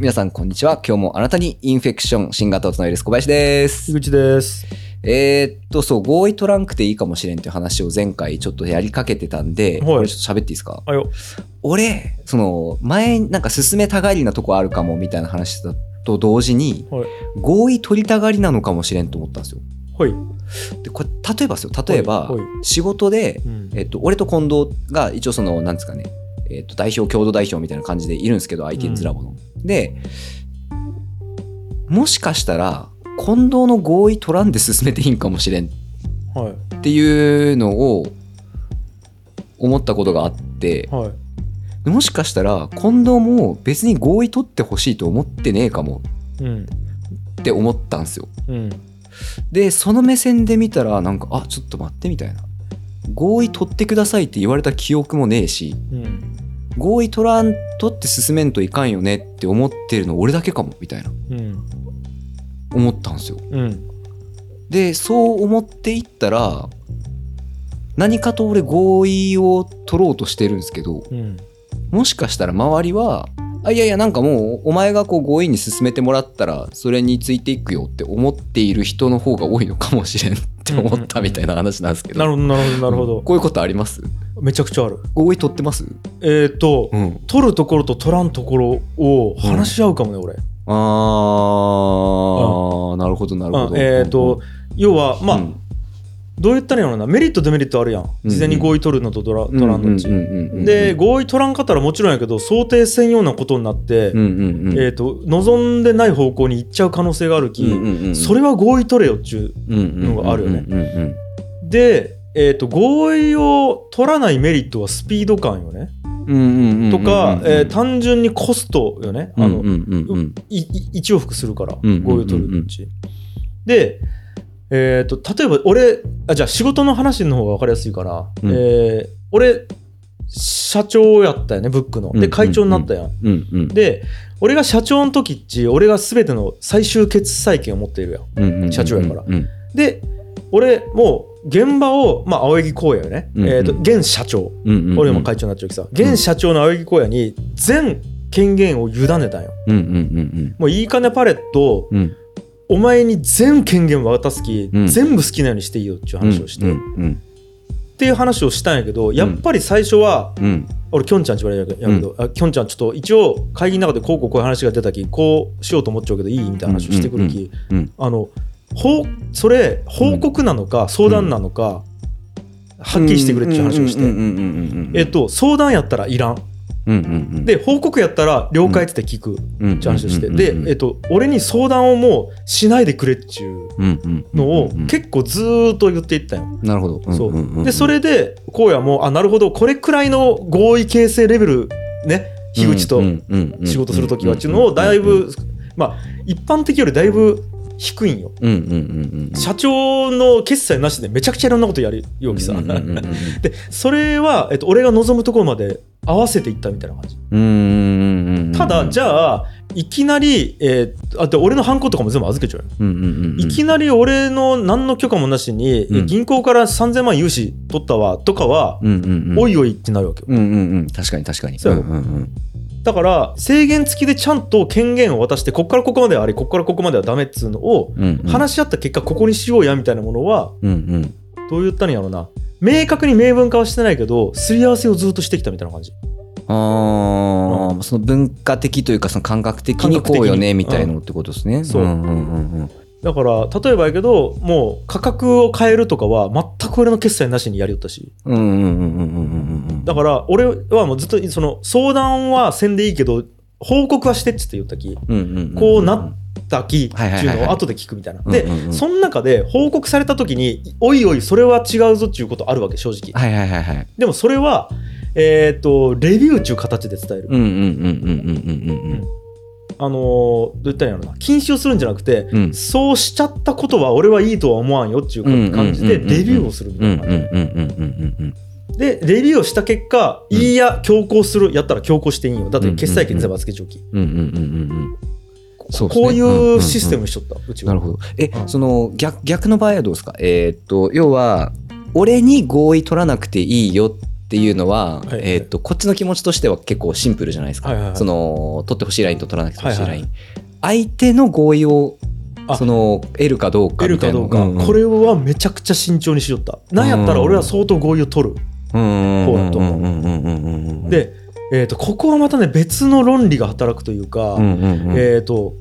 皆さんこんにちは。今日もあなたにインフェクション、新型をつなげです。小林です。樋口です。えーっと、そう、合意取らんくていいかもしれんっていう話を前回ちょっとやりかけてたんで、はいこれちょっと喋っていいですか？俺、その、前、なんか進めたがりなとこあるかもみたいな話だと同時に、はい。合意取りたがりなのかもしれんと思ったんですよ。はい。で、これ、例えばですよ。例えばはいはい、仕事で、うんえっと、俺と近藤が一応その、なんですかね、えっと、代表、共同代表みたいな感じでいるんですけど、IT ズラボの。で、もしかしたら、近藤の合意取らんで進めていいんかもしれんっはい。ていうのを思ったことがあって、はい。もしかしたら、近藤も別に合意取ってほしいと思ってねえかもうん。って思ったんですよ。うん。で、その目線で見たら、なんか、あ、ちょっと待ってみたいな。合意取ってくださいって言われた記憶もねえし、うん。合意取らん取って進めんといかんよねって思ってるの俺だけかもみたいなうん。思ったんですようん。でそう思っていったら何かと俺合意を取ろうとしてるんですけどうん。もしかしたら周りはあいやいやなんかもうお前がこう合意に進めてもらったらそれについていくよって思っている人の方が多いのかもしれんって思ったみたいな話なんですけど、なるほど、なるほど、なるほど。こういうことあります？めちゃくちゃある。合意取ってます？えっと、うん。取るところと取らんところを話し合うかもね、俺。ああ、なるほどなるほど。あえっと、要は、まあうん、どう言ったらいいのかな、メリット、デメリットあるやん。事前に合意取るのと取ら取らんのっちで、合意取らんかったらもちろんやけど、想定せんようなことになってえっと、望んでない方向に行っちゃう可能性があるき、それは合意取れよっちゅうののがあるよね。で、えー、と合意を取らないメリットはスピード感よね。とか、うんえー単純にコストよね。あの、うんうんうんうんいい一往復するから、合意を取るうち。で、えー、と例えば俺あ、じゃあ仕事の話の方が分かりやすいから、うんえー俺、社長やったよね、ブックの。で、うんうんうん会長になったやん。うんうんで、俺が社長の時っち、俺が全ての最終決裁権を持っているやん。うんうん社長やからうんで、俺、もう、現場を、まあ、青柳光也よね。うんうんえっ、と、現社長。うんうんうん俺も会長になっちゃうけどさ、現社長の青柳光也に全権限を委ねたんよ。うんうんうんもういいかねパレット、うんうんお前に全権限を渡すき、うん。全部好きなようにしていいよっていう話をして、うん。っうん。ていう話をしたんやけど、やっぱり最初は、うん。俺、きょんちゃんって言われるやけど、あきょんちゃん、ちょっと一応、会議の中でこうこうこういう話が出たき、こうしようと思っちゃうけど、いいみたいな話をしてくるき、うん。うん。あの、ほうそれ、報告なのか、相談なのか、はっきりしてくれっていう話をして、うん。うん。うん。うん。うん。えっと、相談やったらいらん。うんうんうん。で、報告やったら了解って聞くうんって話をして、うんで、えっと、俺に相談をもうしないでくれっていうのを結構ずーっと言っていったよ。なるほど。そんんんう。で、それで、荒野も、あ、なるほど、これくらいの合意形成レベル、ね、樋口と仕事するときはっていうのをだいぶ、まあ、一般的よりだいぶ低いんよ。うんうんうんうん社長の決済なしでめちゃくちゃいろんなことやるようきさ。で、それは、えっと、俺が望むところまで合わせていったみたいな感じ。ただ、じゃあ、いきなり、えーあで俺のハンコとかも全部預けちゃうよ。うんうんいきなり俺の何の許可もなしに、うん。銀行から3000万融資取ったわとかは、うんうんうん。おいおいってなるわけよ。うんうんうん。確かに確かに。そう。うんうんうん。だから、制限付きでちゃんと権限を渡して、こっからここまではあり、こっからここまではダメっつうのを、話し合った結果、ここにしようやみたいなものは、うんうん。どう言ったんやろな。明確に明文化はしてないけど、すり合わせをずっとしてきたみたいな感じ。ああその文化的というかその感覚的にこうよねみたいのってことですね。そう。んうんうんだから、例えばやけど、もう価格を変えるとかは、全く俺の決済なしにやりよったし。うんうんうんうんうんうんうんだから、俺はもうずっと、その、相談はせんでいいけど、報告はしてっつって言ったき、うんうんうん。こうなったきってはいうのを後で聞くみたいな。でうんうんうん、その中で報告された時に、おいおい、それは違うぞっていうことあるわけ、正直。はいはいはいはいでもそれは、えっと、レビューっていう形で伝える。うんうんうんうんうんうんあのーどう言ったらいいんやろな。禁止をするんじゃなくて、うんそうしちゃったことは俺はいいとは思わんよっていう感じで、うんうんうんうんレビューをするみたうんうんいな感じ。うんうんうんうんで、レビューをした結果、うんいいや、強行する、やったら強行していいんよ。だって決済権全部預けちょき。うんうんうんうんうんそうですね。こういうシステムにしとった、うちは。なるほど。え、うん。その逆逆の場合はどうですか？えーっと要は俺に合意取らなくていいよっっていうのは、はいえー、とこっちの気持ちとしては結構シンプルじゃないですか、はいはいはい。その取ってほしいラインと取らなくてほしいライン、はいはい相手の合意をあ。その得るかどうか得るみたいなかどうか、んん。これはめちゃくちゃ慎重にしよった。なんやったら俺は相当合意を取る、うんこうだと思うで、えー、とここはまたね別の論理が働くというか、うんうんうん。えっ、と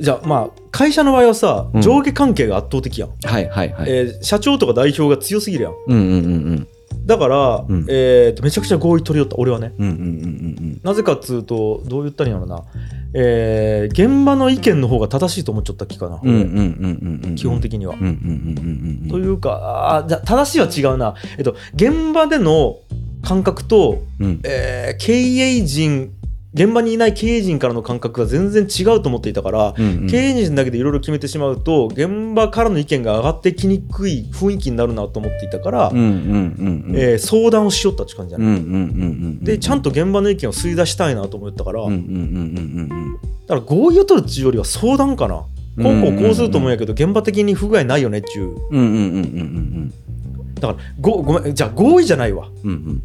じゃあまあ会社の場合はさうん。上下関係が圧倒的やん、はいはいはい、えー社長とか代表が強すぎるやん。うんうんうんうん。だから、うん。えー、とめちゃくちゃ合意取りよった。俺はね。うんうんうんうんなぜかっつうとどう言ったらいいんやろな、えー現場の意見の方が正しいと思っちゃった気かな、うんうんうんうんうんうん。基本的には。うんうんうんうんうん。というかあーじゃあ正しいは違うな、えっと、現場での感覚と、うん。えー経営陣現場にいない経営陣からの感覚が全然違うと思っていたから、うんうん。経営陣だけでいろいろ決めてしまうと現場からの意見が上がってきにくい雰囲気になるなと思っていたから、相談をしよったって感じじゃない、でちゃんと現場の意見を吸い出したいなと思ったから、だから合意を取るっていうよりは相談かな。こうこうすると思うんやけど現場的に不具合ないよねっていう。だからごごめんじゃあ合意じゃないわ、うんうん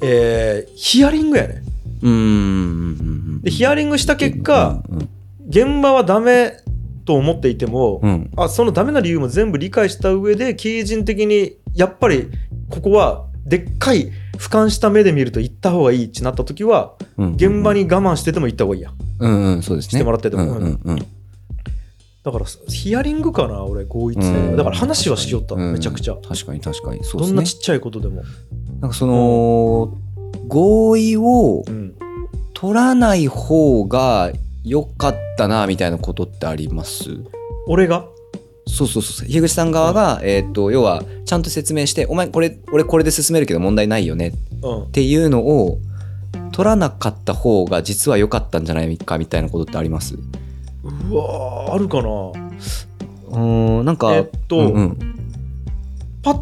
えーヒアリングやね。うん。うんうんうんでヒアリングした結果うん現場はダメと思っていても、うん。あそのダメな理由も全部理解した上で経営陣的にやっぱりここはでっかい俯瞰した目で見ると行った方がいいってなった時はうん現場に我慢してても行った方がいいや。んうんうんそうですね。してもらってても。うんうんうん。だからヒアリングかな俺合意って、うん。だから話はしよった、うん。めちゃくちゃ。確かに確かに。そうですね。どんなちっちゃいことでも、なんかその合意をうん、取らない方が良かったなみたいなことってあります？俺が？そうそうそう樋口さん側が、えー、と要はちゃんと説明して「お前これ俺これで進めるけど問題ないよね」うん。っていうのを取らなかった方が実は良かったんじゃないかみたいなことってあります？うわーあるかな？うーんなんか、えっとうんうん。パッ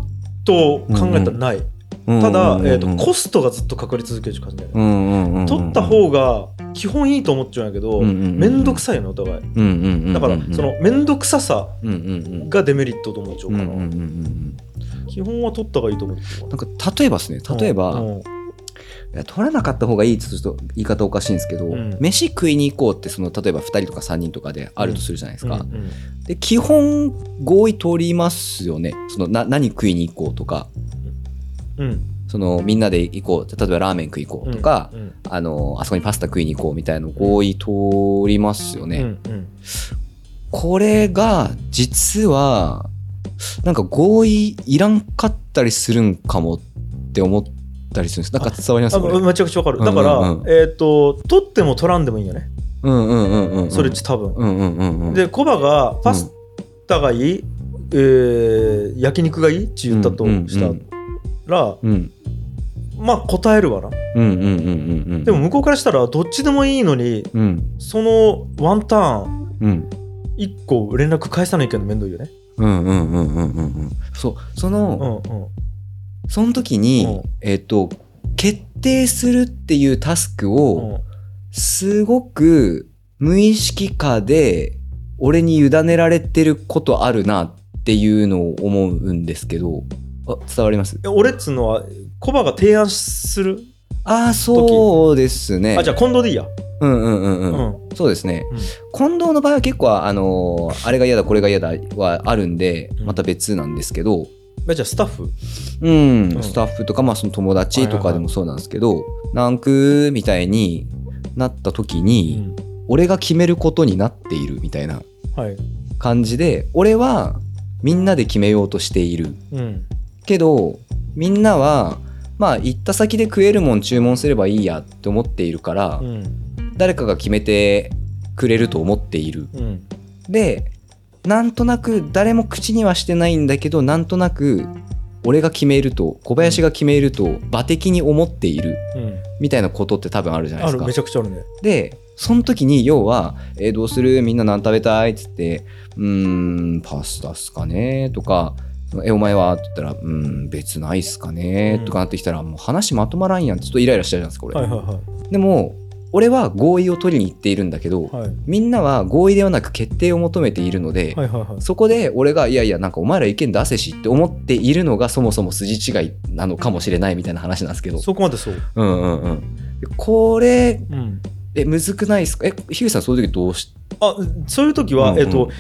と考えたらない、うんうんうんうんえー、とコストがずっとかかり続ける感じだよね、取った方が基本いいと思っちゃうんやけど面倒、くさいよねお互い。だからその面倒くささがデメリットと思っちゃうかな、基本は取った方がいいと思ってる。なんか例えばですね例えば、取らなかった方がいいってちょっと言い方おかしいんですけど、うん。飯食いに行こうってその例えば2人とか3人とかであるとするじゃないですか、で基本合意取りますよね。そのな何食いに行こうとかうん。そのみんなで行こう。例えばラーメン食い行こうとか、うんあのあそこにパスタ食いに行こうみたいな合意取りますよね、うんうん。これが実はなんか合意いらんかったりするんかもって思ったりするんです。なんか伝わります？あこれ。めちゃくちゃわかる。だから、うんうんうん。えっ、と取っても取らんでもいいんよね、うんうんうんうんうんそれっち多分、うんうんうんうんでコバがパスタがいい、えー焼肉がいい？って言ったとしたら、うん。まあ答えるわな。でも向こうからしたらどっちでもいいのにうん。そのワンターンうん。1個連絡返さないけど面倒いよね。うんうんうんうんうんうん。そう。その、うんうん。その時に、うん。えっ、と決定するっていうタスクうをん。すごく無意識化で俺に委ねられてることあるなっていうのを思うんですけどあ伝わります？え俺っつうのはコバが提案するああそうですね。あじゃあ近藤でいいや。うんうんうんううん、んそうですね。うん。近藤の場合は結構あのーあれが嫌だこれが嫌だはあるんでうん。また別なんですけど、あじゃあスタッフ？うん。うん。スタッフとか、まあ、その友達とかでもそうなんですけど、なんくみたいになった時に、俺が決めることになっているみたいなはい。感じで俺はみんなで決めようとしているうんけどみんなはまあ行った先で食えるもん注文すればいいやって思っているから、うん。誰かが決めてくれると思っている。うん。でなんとなく誰も口にはしてないんだけどなんとなく俺が決めると小林が決めると馬的に思っているうん。みたいなことって多分あるじゃないですか。あるめちゃくちゃあるね。でその時に要は「えーどうする？みんな何食べたい?」っつって「うーんパスタっすかね?」とか「えお前は?」って言ったら「うーん別ないっすかね?」とかなってきたらもう話まとまらんやんちょっとイライラしちゃうじゃないですか俺、はいはいはい。でも俺は合意を取りに行っているんだけど、はい。みんなは合意ではなく決定を求めているので、はいはいはい。そこで俺がいやいやなんかお前ら意見出せしって思っているのがそもそも筋違いなのかもしれないみたいな話なんですけど。そこまでそう、うんうんうん。これうん、えむずくないですか？え樋口さんそういう時どうしあそういう時は、うんうん。えっと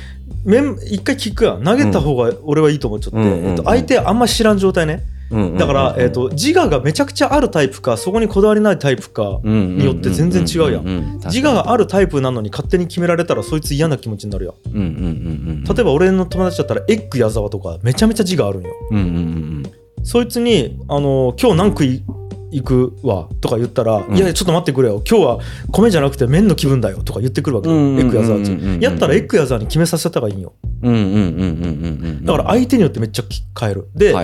面一回聞くやん。投げた方が俺はいいと思っちゃって、うんうんうん。えっと、相手あんま知らん状態ね。だから、えっと、自我がめちゃくちゃあるタイプかそこにこだわりないタイプかにによって全然違うやん。ん自我があるタイプなのに勝手に決められたらそいつ嫌な気持ちになるやうんうん例えば俺の友達だったらエッグ矢沢とかめちゃめちゃ自我あるんよ。うんうんうん。そいつに「あの今日何食い行くわ」とか言ったら「ん。いやちょっと待ってくれよ。今日は米じゃなくて麺の気分だよ」とか言ってくるわけようんうんうんうんエッグ矢沢ってうんうんうん。やったらエッグ矢沢に決めさせた方がいいんようんうんうんうんうんうん。だから相手によってめっちゃ変える。で、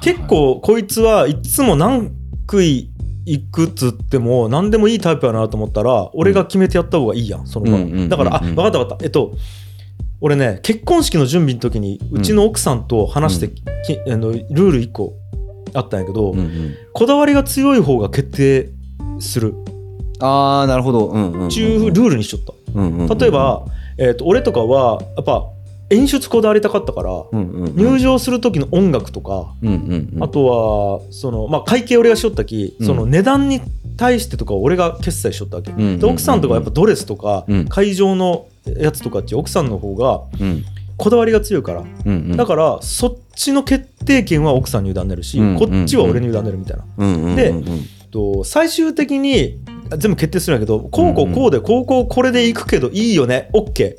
結構こいつはいつも何食い行くっつっても何でもいいタイプやなと思ったら俺が決めてやった方がいいやんその場うんうんうんうんだからあ分かった分かった。えっと俺ね結婚式の準備の時にうちの奥さんと話して、きあのルール1個あったんやけど、うんうん。こだわりが強い方が決定する。ああなるほど。うんうんうんっていうルールにしちゃった、うんうんうん。例えば、えっと俺とかはやっぱ演出こだわりたかったから、うんうんうん。入場する時の音楽とか、うんうんうん。あとはその、まあ、会計俺がしよったき、うん。その値段に対してとか俺が決済しよったわけ、んうんうんで奥さんとかやっぱドレスとか、うん。会場のやつとかって奥さんの方がうんこだわりが強いから、うんうん。だからそっちの決定権は奥さんに委ねるし、うんこっちは俺に委ねるみたいな、うんうんうんでうんと最終的に全部決定するんやけどこうこうこうでこうこうこれでいくけどいいよね。OK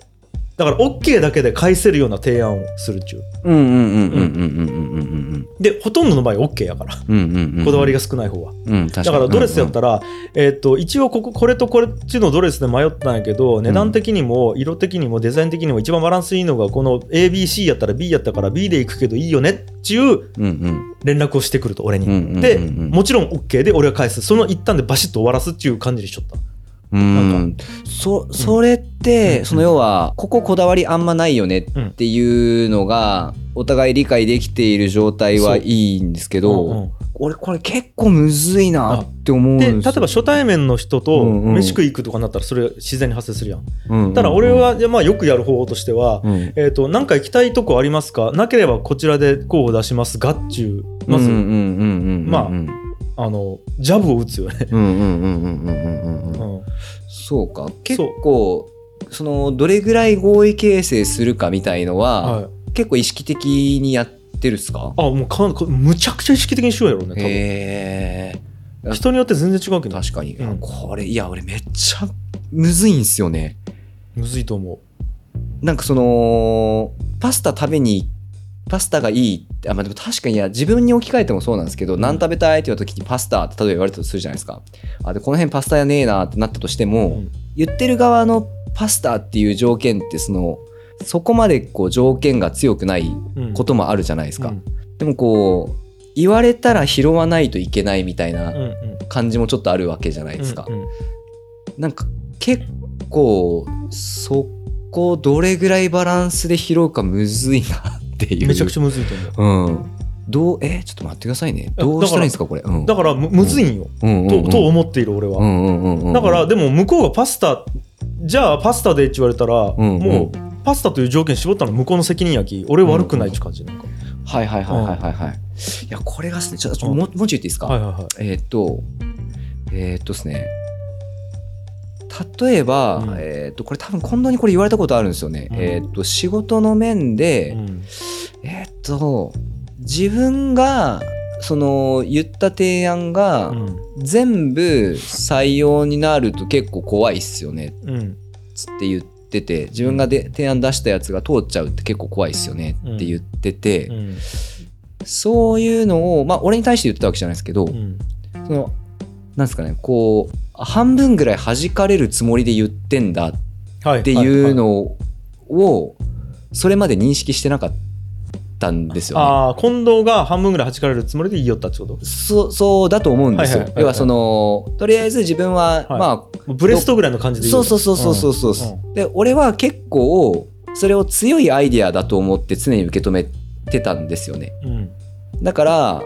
だから OK だけで返せるような提案をするっちゅう。うんうんうんうんうんうんうんでほとんどの場合 OK やから、うんうんうん、こだわりが少ない方は。うん、だからドレスやったら、えー、と一応こここれとこれっちのドレスで迷ったんやけど値段的にも色的にもデザイン的にも一番バランスいいのがこの ABC やったら B やったから B でいくけどいいよねっちゅう連絡をしてくると俺に。でもちろん OK で俺は返す。その一旦でバシッと終わらすっちゅう感じにしちゃった。うん。そそれって、うん。その要はこここだわりあんまないよねっていうのがお互い理解できている状態はいいんですけど、うんうん。俺これ結構むずいなって思うんで例えば初対面の人と飯食い行くとかになったらそれ自然に発生するやん。うんうんただ俺は、まあ、よくやる方法としては、うん。えー、となんか行きたいとこありますか？なければこちらで候補出しますがっちゅうまず、まあうんあのジャブを打つよね。そうか。結構そのどれぐらい合意形成するかみたいのは、はい、結構意識的にやってるっすか？あもうかむちゃくちゃ意識的にしようやろうね多分。人によって全然違うけど。確かに、うん、これいや俺めっちゃむずいんすよね。むずいと思う。なんかそのパスタ食べにパスタがいいってあまあでも確かにいや自分に置き換えてもそうなんですけど、何食べたいって言った時にパスタって例えば言われたとするじゃないですか。あでこの辺パスタやねえなってなったとしてう、も、うん。言ってる側のパスタっていう条件ってそのそこまでこう条件が強くないうんこともあるじゃないですか、うん。でもこう言われたら拾わないといけないみたいなうんうん。感じもちょっとあるわけじゃないですか、うんうん。なんか結構そこどれぐらいバランスで拾うかむずいなっていう。めちゃくちゃむずいと思う。うん。どうえちょっと待ってくださいね。どうしたらいいんですかこれ。うん。だからむむずいんよ、うんうんうん。とと思っている俺は、うんうんうんうんだからでも向こうがパスタじゃあパスタでって言われたら、うんもうパスタという条件絞ったの向こうの責任やき俺悪くないって感じなんか、はいはいはいはいはいはいい。やこれがっすね。ちょっともうちょい言っていいですか、はいはいはい。えーっと、えーっとですね、例えば、うん。えーっと、これ多分近藤にこれ言われたことあるんですよね。うん。えーっと、仕事の面で、うん。えーっと、自分が、その、言った提案が、うん。全部採用になると結構怖いっすよね、うん。つって言ってて、自分がで提案出したやつが通っちゃうって結構怖いっすよねって言ってて、うん。そういうのを、まあ、俺に対して言ってたわけじゃないですけど、うん。そのなんですかねこう半分ぐらい弾かれるつもりで言ってんだっはい。ていうはのをそれまで認識してなかったんですよね。ああ近藤が半分ぐらい弾かれるつもりで言いよったってこと？そそうだと思うんですよ。要はそのとりあえず自分は、はい。まブレストぐらいの感じあで言そうそうそうそうそうそう、うん。で俺は結構それを強いアイディアだと思って常に受け止めてたんですよね。うん。だから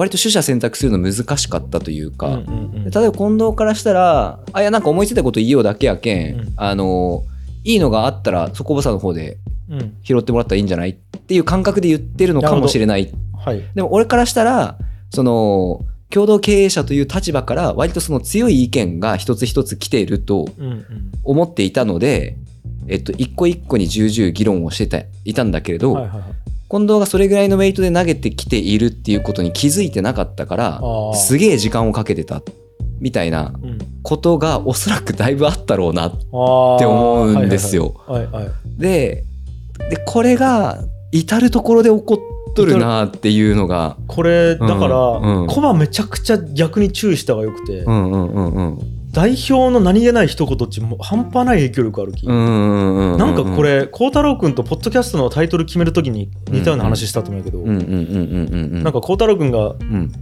割と取捨選択するの難しかったというか、うんうんうん例えば近藤からしたらあいやなんか思いついたこと言いようだけやけん、うんあのいいのがあったらそこぼさの方でうん。拾ってもらったらいいんじゃないっていう感覚で言ってるのかもしれない。はい。でも俺からしたらその共同経営者という立場から割とその強い意見が一つ一つ来ているとうんうん。思っていたので、えっと、一個一個に重々議論をしてたいたんだけれど、はいはいはい近藤がそれぐらいのウェイトで投げてきているっていうことに気づいてなかったからすげえ時間をかけてたみたいなうん。ことがおそらくだいぶあったろうなって思うんですよ。ででこれが至る所で起こっとるなっていうのが。これだから、うんうん。コバめちゃくちゃ逆に注意した方がよくて、うんうんうんうん代表の何気ない一言っちもう半端ない影響力あるき、うんうんうんうんなんかこれ孝太郎君とポッドキャストのタイトル決めるときに似たような話したと思うけど、なんか孝太郎君がうん。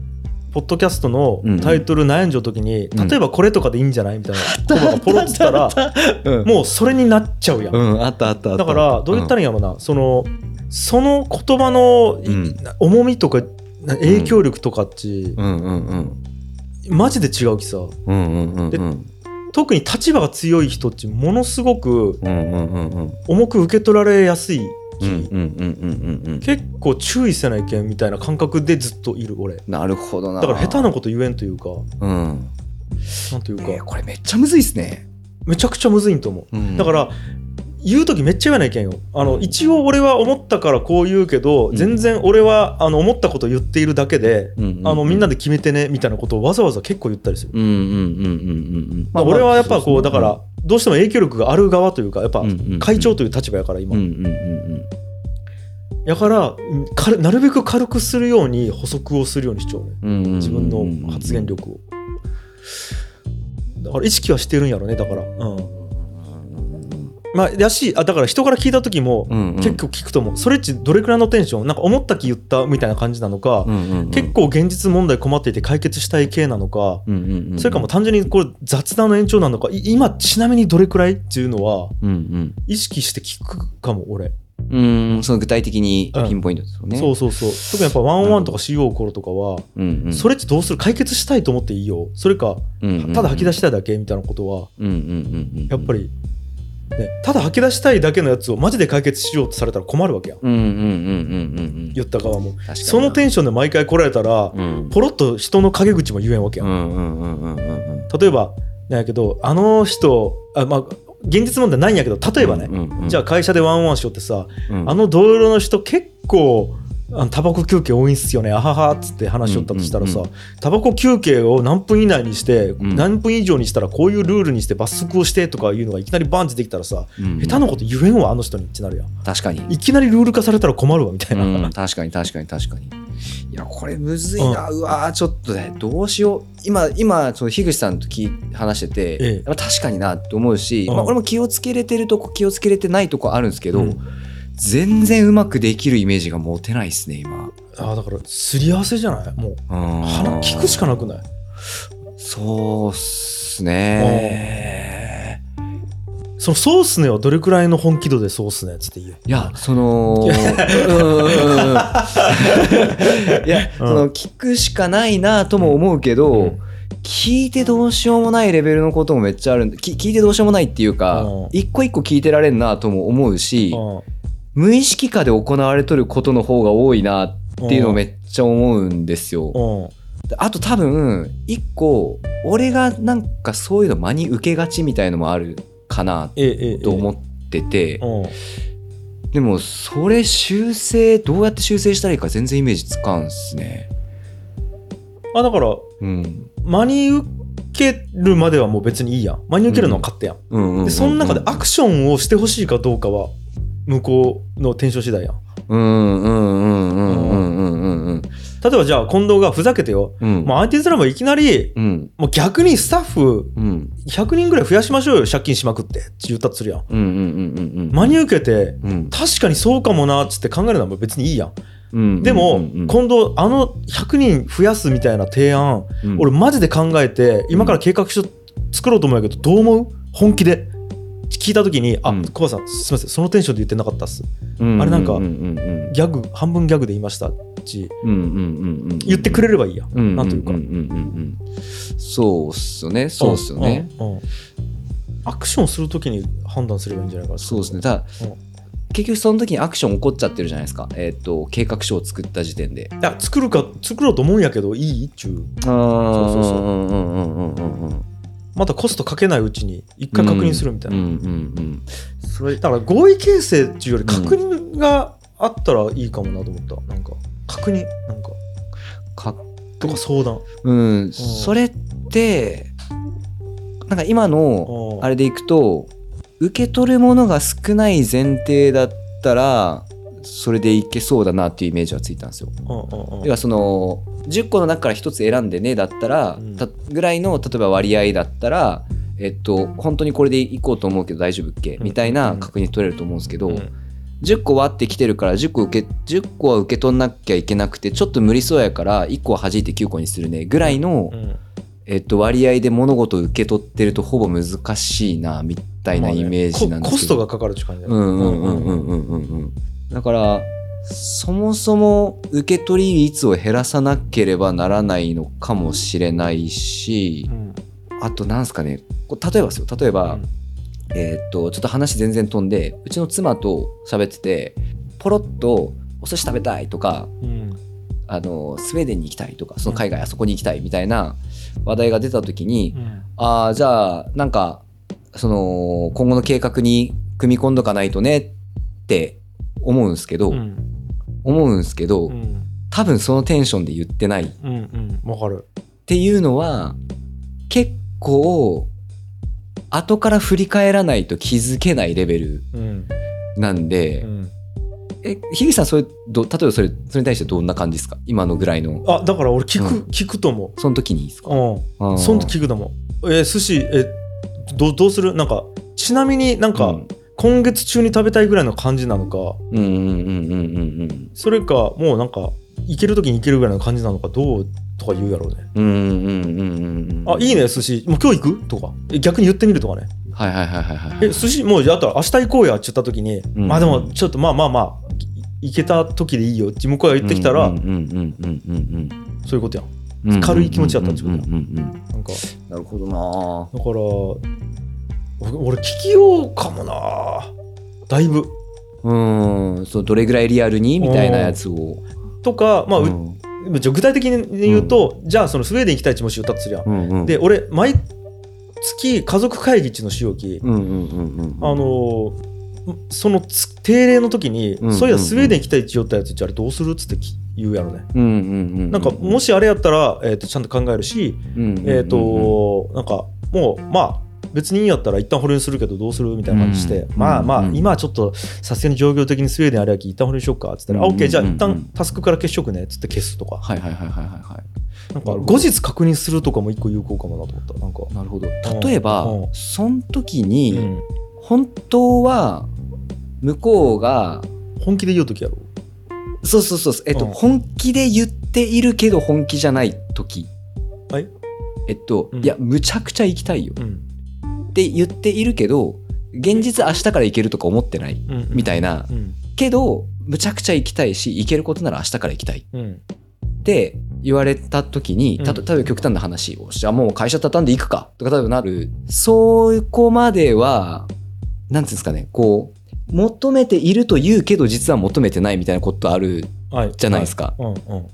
ポッドキャストのタイトル悩んじゃうときに、うん。例えばこれとかでいいんじゃないみたいな コバがポロってたら うん。もうそれになっちゃうやん、うんあったあったあった。だからどう言ったらいいんやろな、そのその言葉の重みとかな影響力とかっち、うんうんうんマジで違うきさ。うんうんうんでうん。特に立場が強い人っちものすごく重く受け取られやすい結構注意せないけんみたいな感覚でずっといる俺。なるほどな。だから下手なこと言えんというか。うん。なんというか、えーこれめっちゃむずいっすね。めちゃくちゃむずいんと思う、うん。だから言う時めっちゃ言わないけんよ。あの、うん。一応俺は思ったからこう言うけど、うん。全然俺はあの思ったこと言っているだけで、うんうんあのみんなで決めてねみたいなことをわざわざ結構言ったりする、うんうんうんうんうんうんまあ、俺はやっぱこうだかうんらどうしても影響力がある側というかやっぱうんうんうん。会長という立場やから今、うんうんうんやからうんかなるべく軽くするように補足をするようにしちゃうね。うんうん。自分の発言力を。だから意識はしてるんやろねだから。うんまあやしあだから人から聞いた時もうんうん。結構聞くと思う。それっちどれくらいのテンション？なんか思った気言ったみたいな感じなのか、うんうんうん。結構現実問題困っていて解決したい系なのか、うんうんうんそれかもう単純にこれ雑談の延長なのかい今ちなみにどれくらい？っていうのはうん。意識して聞くかも俺、うんうん。その具体的にピンポイントですよね。そうそうそう。特にやっぱワンワンとかしよう頃とかは、うんうんそれっちどうする？解決したいと思っていいよ。それかうんうんうんただ吐き出したいだけみたいなことはうんうんうんうん。やっぱり、ね、ただ吐き出したいだけのやつをマジで解決しようとされたら困るわけや言った側も。そのテンションで毎回来られたらうん。ポロッと人の陰口も言えんわけや例えばなんやけどあの人あまあ現実問題ないんやけど例えばね、じゃあ会社でワンワンしようってさ、うん。あの同僚の人結構あのタバコ休憩多いんすよね。あははっつって話しよったとしたらさ、うんうんタバコ休憩を何分以内にして、ん。何分以上にしたらこういうルールにして罰則をしてとかいうのがいきなりバンチできたらさ、うんうん。下手なこと言えんわあの人に。ってなるやん確かに。いきなりルール化されたら困るわみたいな、うん、確かに確かに確かに。いやこれむずいな、うわーちょっとねどうしよう。今今その樋口さんと話してて、ええ。確かになって思うし、うん。まあ、俺も気をつけれてるとこ気をつけれてないとこあるんですけど、うん全然うまくできるイメージが持てないですね今。あだからすり合わせじゃない？もう鼻聞くしかなくない？そうっすね。そのソースねはどれくらいの本気度でソースねっつって言ういやそのうんうんうん。うん。いや、その聞くしかないなとも思うけど、うん。聞いてどうしようもないレベルのこともめっちゃあるんでき聞いてどうしようもないっていうか、うん。一個一個聞いてられんなとも思うし、うん無意識下で行われとることの方が多いなっていうのをめっちゃ思うんですよ。あと多分一個俺がなんかそういうの真に受けがちみたいのもあるかなと思ってて、う。んでもそれ修正どうやって修正したらいいか全然イメージつかんっすね。あだからうん。真に受けるまではもう別にいいやん。真に受けるのは勝手やん。でその中でアクションをしてほしいかどうかは向こうのテンション次第やん。うんうんうんうんうんうんうんうん。例えばじゃあ近藤がふざけてよ、うん。まあ、IT スラムはいきなりうん。もう逆にスタッフうん。100人ぐらい増やしましょうよ借金しまくって。って言ったとするやん。うんうんうんうんうん。真に受けてうん。確かにそうかもなっつって考えるのはもう別にいいやん。うんでも、うんうん。今度あの100人増やすみたいな提案、うん。俺マジで考えて今から計画書作ろうと思うんやけどどう思う？本気で聞いた時に「あうん。コバさんすみませんそのテンションで言ってなかったっす。うんあれなんかギャグ半分ギャグで言いました」ち。言ってくれればいいや、うんなんというか、そうっすよね。そうっすよね。アクションするときに判断すればいいんじゃないかな。そうですね。ただうん。結局その時にアクション起こっちゃってるじゃないですか。えっと計画書を作った時点で。いや作るか作ろうと思うんやけどいいっちゅう。ああそうそうそう。うんうんうんうんうんうんまたコストかけないうちに一回確認するみたいな、うんうんうんそれだから合意形成っていうより確認があったらいいかもなと思った。なんか確認なんか。かとか相談。うん。それってなんか今のあれれでいくと受け取るものが少ない前提だったらそれでいけそうだなっていうイメージはついたんですよ。要はその10個の中から1つ選んでねだったら、うん。たぐらいの例えば割合だったらえっと本当にこれでいこうと思うけど大丈夫っけ？うん。みたいな確認取れると思うんですけど、うん。10個割ってきてるから10個受け10個は受け取んなきゃいけなくてちょっと無理そうやから1個は弾いて9個にするねぐらいの、うん。えっと、割合で物事を受け取ってるとほぼ難しいなみたいなイメージなんですけど、まあねココストがかかるって感じだようんうんうんうんうんうんうんだからそもそも受け取り率を減らさなければならないのかもしれないしうん。あとなんすかね。例えばですよ。例えば、うん。えーっとちょっと話全然飛んでうちの妻と喋っててポロッとお寿司食べたいとかうん。あのスウェーデンに行きたいとかその海外あそこに行きたいみたいな話題が出た時に、うん。ああじゃあなんかその今後の計画に組み込んどかないとねって思うんですけど、うん。思うんですけど、うん。多分そのテンションで言ってない。っうんうん。わかる。ていうのは結構後から振り返らないと気づけないレベルうん。なんで、うん。え樋口さんそれど例えばそれそれに対してどんな感じですか？今のぐらいの。あだから俺聞く、うん。聞くと思その時にですか？ううんそんと聞くと思う。えー寿司えどどうする？なんかちなみになんか、うん今月中に食べたいぐらいの感じなのかうんうんうんうんうんうん。それかもうなんか行ける時に行けるぐらいの感じなのかどうとか言うやろうね、うんうんうんうんうんうんあいいね寿司。もう今日行く？とか。え逆に言ってみるとかね。はいはいはいはいはいえ寿司もうじゃああとは明日行こうやって言った時に、ん。まあでもちょっとまあまあまあい行けた時でいいよって向こうが言ってきたら、うんうんうんうんうんそういうことやん。うんうん軽い気持ちだったってことだうんうんうん。なんか。なるほどな。だから俺俺聞きようかもな。だいぶ。うんそうどれぐらいリアルにみたいなやつを。とかまあ、ううん。具体的に言うと、じゃあそのスウェーデン行きたいってもし言ったとすりゃ、うんうんで俺毎月家族会議っていうのしようき、うんうんうんうん。あのーそのつ定例の時に、うんそういやスウェーデン行きたいって言ったやつじゃああれどうするっつってき言うやろね、うんうんうんなんかもしあれやったら、えー、とちゃんと考えるし、えっ、となんかもうまあ別にいいんやったら一旦保留するけどどうするみたいな感じして、うんまあまあ、うん今はちょっとさすがに状況的にスウェーデンあれやき一旦保留しようかっつったら、うんあオッケーじゃあうん一旦タスクから消しとくねっつって消すとか、はいはいはいはいはいはい。なんか後日確認するとかも一個有効かもなと思った。なんか、なるほど。例えばうん。その時にうん。本当は向こうが本気で言う時やろそうそうそう。えっとうん。本気で言っているけど本気じゃない時。はい。えっとうん。いやむちゃくちゃ行きたいよ。うんって言っているけど現実明日から行けるとか思ってないうん。みたいな。うん。けどむちゃくちゃ行きたいし行けることなら明日から行きたい。うん。って言われた時に例えば極端な話をじゃあもう会社畳んで行くかとか例えばなる。そこまではなんていうんですかねこう求めていると言うけど実は求めてないみたいなことあるはい。じゃないですか。はい。うんうん。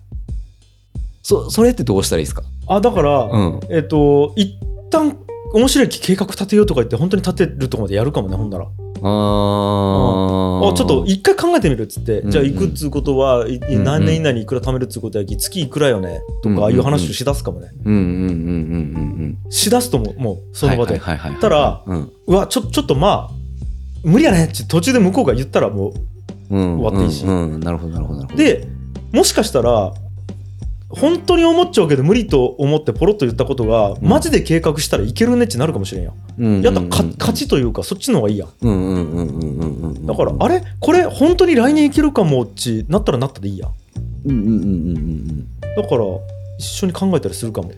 そそれってどうしたらいいですか？あだから、うん。えっ、と一旦面白い計画立てようとか言って本当に立てるとこまでやるかもねほんなら。ああちょっと一回考えてみるっつって、うんじゃあ行くっつうことは何年以内にいくら貯めるっつうことやき月いくらよねとうんうんうん。かいう話をしだすかもね、うんうんうんうんうんうん。しだすとももうその場で、たらうん。うわちょちょっとまあ無理やねって途中で向こうが言ったらもうん。終わっていいし。うんうんなるほどなるほどなるほど。うでもしかしたら本当に思っちゃうけど無理と思ってポロッと言ったことが、マジで計画したらいけるねってなるかもしれんや、うんやったらか勝ちというかそっちの方がいいやだから、あれ？これ本当に来年いけるかもっちなったらなったでいいやうんうんうんうんうんだから一緒に考えたりするかも。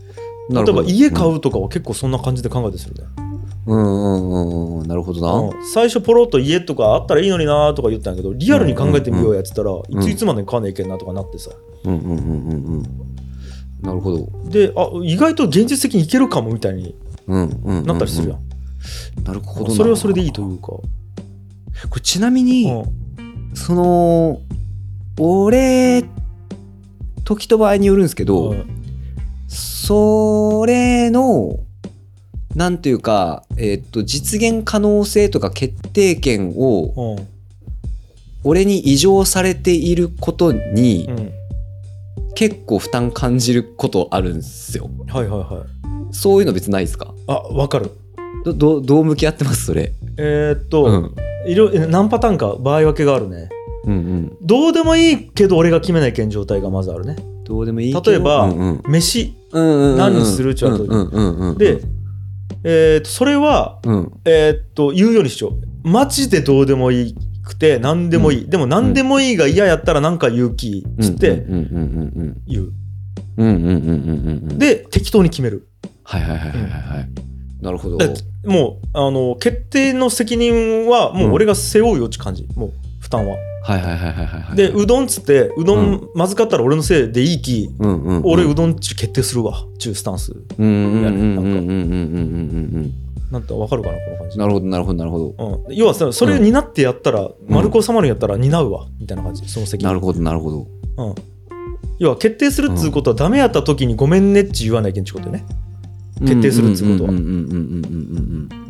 例えば家買うとかは結構そんな感じで考えたりするね、うんうんうんうんなるほどな、最初ポロッと家とかあったらいいのになとか言ったんやけどリアルに考えてみようやっつったら、いついつまでに買わなきゃいけんなとかなってさうんうんうんうんうんなるほどであ意外と現実的にいけるかもみたいになったりするやん、なるほどそれはそれでいいというか、これちなみに、うんその俺時と場合によるんですけど、うんそれのなんていうか、えーっと実現可能性とか決定権をうん。俺に異常されていることにうん。結構負担感じることあるんですよ。はいはいはい。そういうの別にないですか？あわかる。どどどう向き合ってます？それ。えーっと、うん。いろ何パターンか場合分けがあるね。うんうん。どうでもいいけど俺が決めないけん状態がまずあるね。どうでもいい例えばうんうん。飯うんうんうん、何にするっちゅう後に。うんうんうんうん、で、えーっとそれはうん。えーっと言うようにしよう。マジでどうでもいいくて何でもいい、でも何でもいいが嫌やったら何か言う。きっつってうん。うん。うん。うん。言う、うん。うん。うん。うん。うん。うん。で適当に決めるはいはいはいはいはいはいなるほどだもうあの決定の責任はもう俺が背負うよって感じ、もう負担ははいはいはいはいはいでうどんっつってうどんまずかったら俺のせいでいいき、うん、俺うどんっち決定するわっちゅうスタンスやねなんか。なんわかるかなこの感じなるほどなるほどなるほど、うん、要はさそれを担ってやったら、うん、丸く収まるんやったら担うわみたいな感じその席なるほどなるほど、うん、要は決定するっつうことはダメやった時にごめんねっち言わないけんちゅうことよね決定するっつうことはうん。うん。うん。うん。うん。うん。うん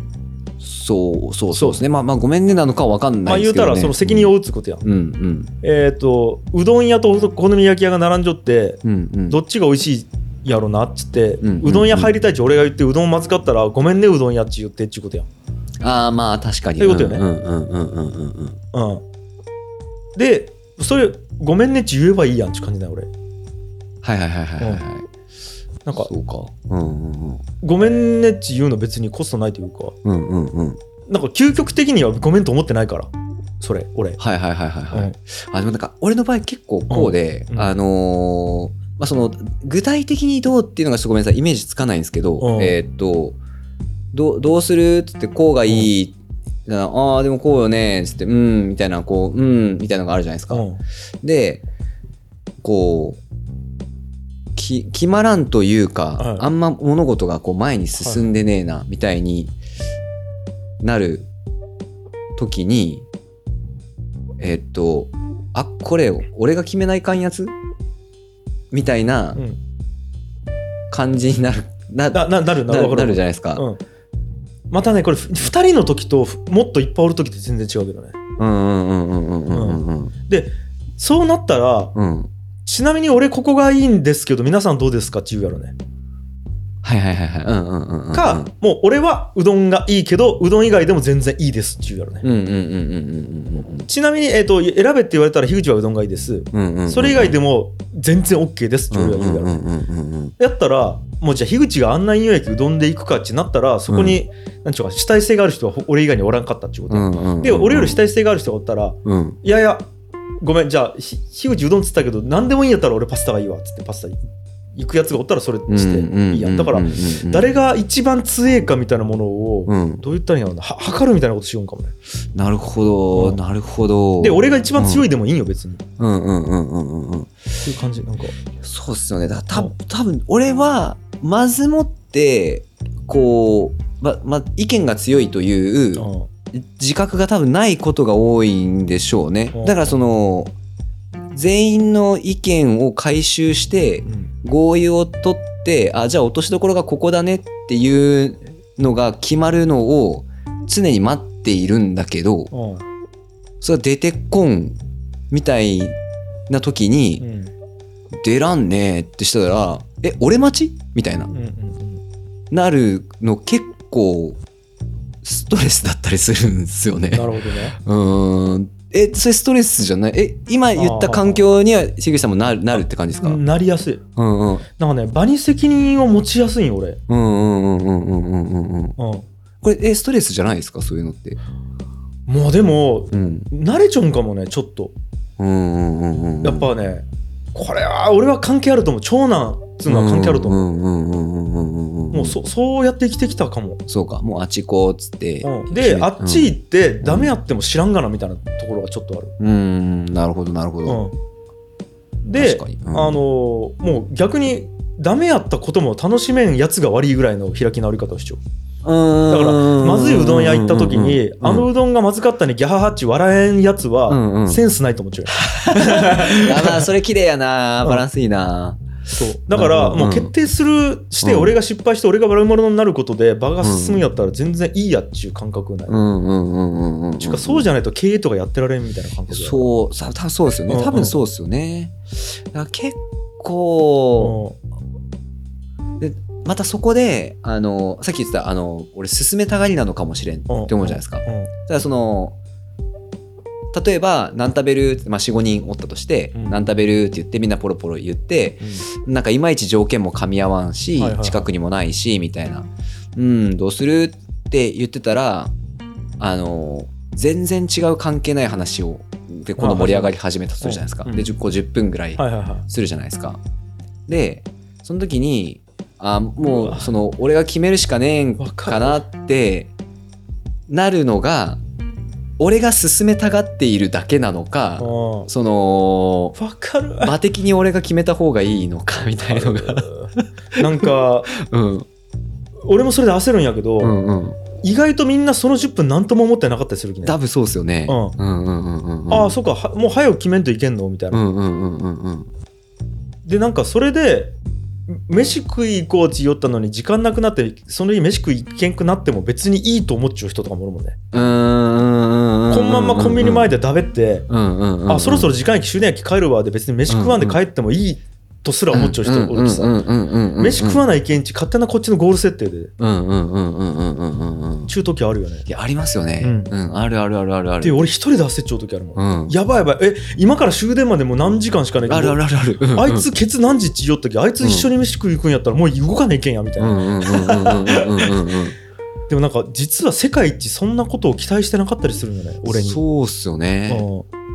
そうそうそうですね。まあまあごめんねなのかは分かんまあ言うないですけど、ね、たらその責任を負うっつうことや。ん、うんうん。えっ、とうどん屋とお好み焼き屋が並んじょってうんうん。どっちが美味しいやろなっつって、うんうどん屋入りたいっち俺が言ってうどんまずかったらごめんねうどん屋っち言ってっちゅうことやん。ああまあ確かに。そういうことよね。うんうんうんうん。うん。うんうんでそれごめんねっち言えばいいやんっちゅう感じだよ俺。はいはいはいはいはいはいなんかそうか。うんうんうん。ごめんねっち言うの別にコストないというかうんうんうん。なんか究極的にはごめんと思ってないからそれ俺。はいはいはいはいはい、うんあでもなんか俺の場合結構こうで、うん。あのーまあその具体的にどうっていうのがちょっとごめんなさいイメージつかないんですけど、うん。えーっとどうどうするっつってこうがいい、ああでもこうよねっつってうんみたいなこううんみたいなのがあるじゃないですか、うん。でこうき決まらんというか、はい。あんま物事がこう前に進んでねえな、みたいになる時にえっとあこれ俺が決めないかんやつ？みたいなうん。感じになるななななるなるなるじゃないですか。うん、またねこれふ2人の時とふもっといっぱいおる時って全然違うけどね。うんうんうんうんうんうん。うん。でそうなったらうんちなみに俺ここがいいんですけど皆さんどうですか？って言うやろね。はいはいはいはい。うんうんうんうんか、もう俺はうどんがいいけどうどん以外でも全然いいですって言うやろね、うんうんうんうんうんうんちなみに、えー、と選べって言われたら樋口はうどんがいいです。うんうんうんそれ以外でも全然 OK ですって言うやろ、うんうんうんうんうん。やったらもうじゃあ樋口があんなに焼きうどんで行くかってなったらそこに、なんちゅうか主体性がある人は俺以外におらんかったっていうこと、うんうんうん。で俺より主体性がある人がおったらうん。いやいやごめんじゃあひ樋口うどんっつったけど何でもいいんやったら俺パスタがいいわっつってパスタ行くやつがおったらそれしていいやんだから誰が一番強えかみたいなものをうんどう言ったらいいんやろうなは測るみたいなことしようんかもね。なるほどうん。なるほど。で俺が一番強いいでもいいんよ別に。うんうんうんうんうん。うんそういう感じなんか。そうっすよね。だたうん。多分俺はまずもってこうまま意見が強いといううん自覚が多分ないことが多いんでしょうね。う。んだからその全員の意見を回収してうん。合意を取ってあじゃあ落としどころがここだねっていうのが決まるのを常に待っているんだけどう。んそれが出てこんみたいな時うにん。出らんねってしたらえ俺待ち？みたいな。なるの結構ストレスだったりするんですよね。なるほどね。うん。え、それストレスじゃない？え、今言った環境には、し口さんもなるなるって感じですか？なりやすい。うんうん。なんかね、場に責任を持ちやすいよ、俺。うんうんうんうんうんうんうん。うん、これ、え、ストレスじゃないですか？そういうのって。もうでも、うん、慣れちょんかもね、ちょっと。うんうんうんうん、やっぱね、これは俺は関係あると思う長男っつうのは関係あると思ううんうんもうそそうやって生きてきたかも、そうか。もうあっち行こうっつって、うん。であっち行ってダメやっても知らんがなみたいなところがちょっとある、うん、うんなるほどなるほど、うん、で確かに。うん。あのーもう逆にダメやったことも楽しめんやつが悪いぐらいの開き直り方をしちゃう。だからまずいうどん屋行った時にあのうどんがまずかったにギャハハッチ笑えんやつうん。はうん。センスないと思っちゃう やまあそれ綺麗やな。バランスいいな、そう。だからうん。もう決定するしてうん。俺が失敗して俺が悪者になることで場が進むんやったら全然いいやっちゅう感覚ない、うんうんうんうんうんうん。ちゅうかそうじゃないと経営とかやってられんみたいな感覚だそうさ多分そうですよね。多分そうですよね、だから結構でまたそこであのさっき言ってたあの俺進めたがりなのかもしれんって思うじゃないですか、うんうんただその例えば何食べるまあ、45人おったとして、うん。何食べるって言ってみんなポロポロ言ってなんかいまいち条件も噛み合わんし、はいはいはい。近くにもないしみたいな。うんどうするって言ってたらあの全然違う関係ない話をで今度盛り上がり始めたとするじゃないですか、うんで 10, 個10分ぐらいはいはいはい。するじゃないですか。でその時にあうもうわ。その俺が決めるしかねえんかなってなるのが俺が進めたがっているだけなのかうんそのわかる。場的に俺が決めた方がいいのかみたいのが。なんかうん。俺もそれで焦るんやけど、うんうん。意外とみんなその10分何とも思ってなかったりするきね多分そうですよね。うん。うんうんうんうんうん。ああそうか。はもう早く決めんといけんの？みたいうな、んうんうんうんうん。でなんかそれで飯食い行こうって言おったのに時間なくなってその日飯食い行けんくなっても別にいいと思っちゃう人とかもおるもんね、うんこのまんまコンビニ前でだべって、あそろそろ時間駅終電駅帰るわで別に飯食わんで帰ってもいいとすら思っちゃう人おるさ。飯食わないけんち勝手なこっちのゴール設定で。ちゅう時あるよねいやありますよね、うん、あるあるあるあるあるで俺一人で焦っちゃう時あるもん、やばいやばい。え今から終電までもう何時間しかないけど。あるあるあるある、あいつケツ何時っちよったけ？あいつ一緒に飯食い行くんやったらもう動かねえけんやみたいな。でもなんか実は世界一そんなことを期待してなかったりするんだね俺に。そうっすよね、うん。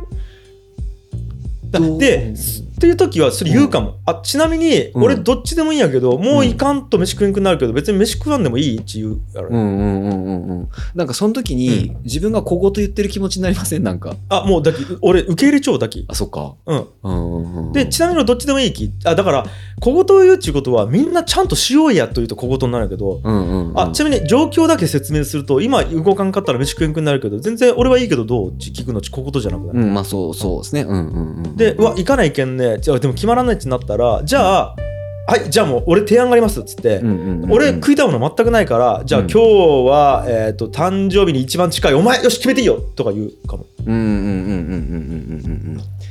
で、う？んっていう時はそれ言うかも、あちなみにうん。俺どっちでもいいんやけど、もういかんと飯食えんくなるけど別に飯食わんでもいいって言ううんうんうんうんうん。なんかその時に自分が小言言ってる気持ちになりません？なんか。あもうだき俺受け入れちゃうだき。あそっか。うん。うんうんうん。でちなみにどっちでもいいきあだから小言を言うっていうことはみんなちゃんとしようやというと小言になるけど、うんうんうん。あちなみに状況だけ説明すると今動かんかったら飯食えんくなるけど全然俺はいいけどどう？って聞くのち小言じゃなくなる、うんまあそうそうですね。うんうんうんでうわ行かないけんね。じゃでも決まらないってなったらじゃあ、はいじゃあもう俺提案がありますっつって、俺食いたいもの全くないからじゃあ今日は、えーと、誕生日に一番近いお前よし決めていいよとか言うかも。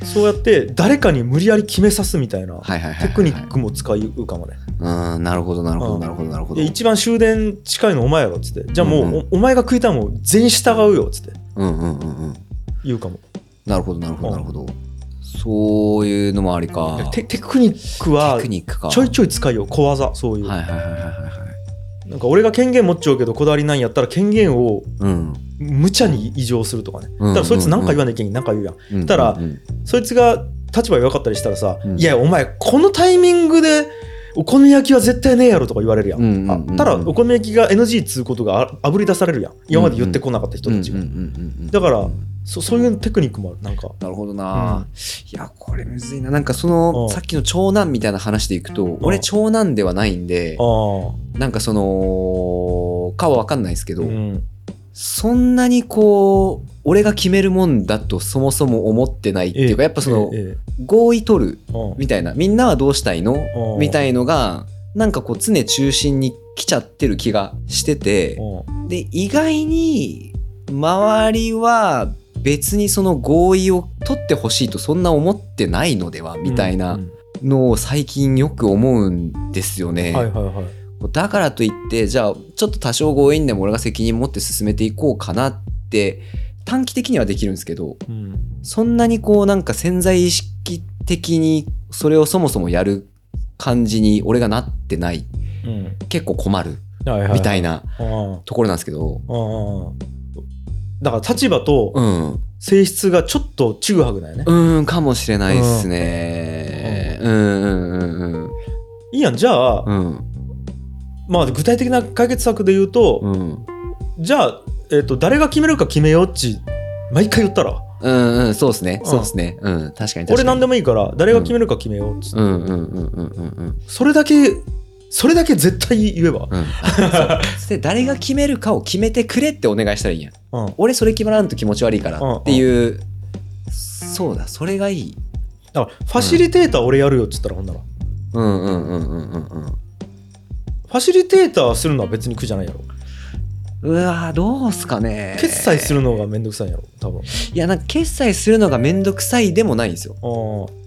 そうやって誰かに無理やり決めさすみたいなテクニックも使うかもね。うんなるほどなるほどなるほどなるほど。一番終電近いのお前やろっつってじゃあもう、うんうん、お前が食いたいもん全員従うよっつってうんうんうんうん。言うかも。なるほどなるほどなるほど、うんそういうのもありか。テテクニックはテクニックか。ちょいちょい使いよ小技そういう、はいはいはいはいはいはい。なんか俺が権限持っちゃうけどこだわりないんやったら権限をうん。無茶に異常するとかね。うん。だからそいつ何か言わないけん何か言うやんうん。たらうん。うん。そいつが立場弱かったりしたらさ、うん。いやお前このタイミングでお好み焼きは絶対ねえやろとか言われるやん,、うんうんうんうん。あただお好み焼きが NG っつうことがああぶり出されるやん。今まで言ってこなかった人たちが、うんうんうんうんうんだからそそういうテクニックもある。なんか。なるほどな、いやこれむずいな。なんかその、うん。さっきの長男みたいな話でいくと、俺長男ではないんで、ああなんかそのかは分かんないですけど、うん。そんなにこう俺が決めるもんだとそもそも思ってないっていうか、やっぱその、ええ合意取るええみたいなみんなはどうしたいの？うん。みたいのがなんかこう常中心に来ちゃってる気がしててうん。で意外に周りは別にその合意を取ってほしいとそんな思ってないのではみたいなうんのを最近よく思うんですよね。だからといってじゃあちょっと多少強引でも俺が責任持って進めていこうかなって短期的にはできるんですけどうん。そんなにこうなんか潜在意識的にそれをそもそもやる感じに俺がなってない。うん。結構困る。みたいなあところなんですけど。だから立場とうん。性質がちょっとちぐはぐだよね、うんかもしれないですね。うんうんうんうん。いいやん。じゃあ、うん。まあ具体的な解決策で言うと、うんじゃあ、えっと誰が決めるか決めようっち毎回言ったら？うんうんそうですね。うん。そうですね。うん確かに確かに。俺何でもいいから誰が決めるか決めようっつって、うんうんうんうんうんうんそれだけそれだけ絶対言えば、うん。で誰が決めるかを決めてくれってお願いしたらいいやん。うん、俺それ決まらんと気持ち悪いからっていうそうだそれがいい。だからファシリテーター俺やるよっつったらほんなら。うん。うんうんうんうんうん。ファシリテーターするのは別に苦じゃないやろうわーどうすかね。決済するのがめんどくさいんやろ多分。いやなんか決済するのがめんどくさいでもないんですよ。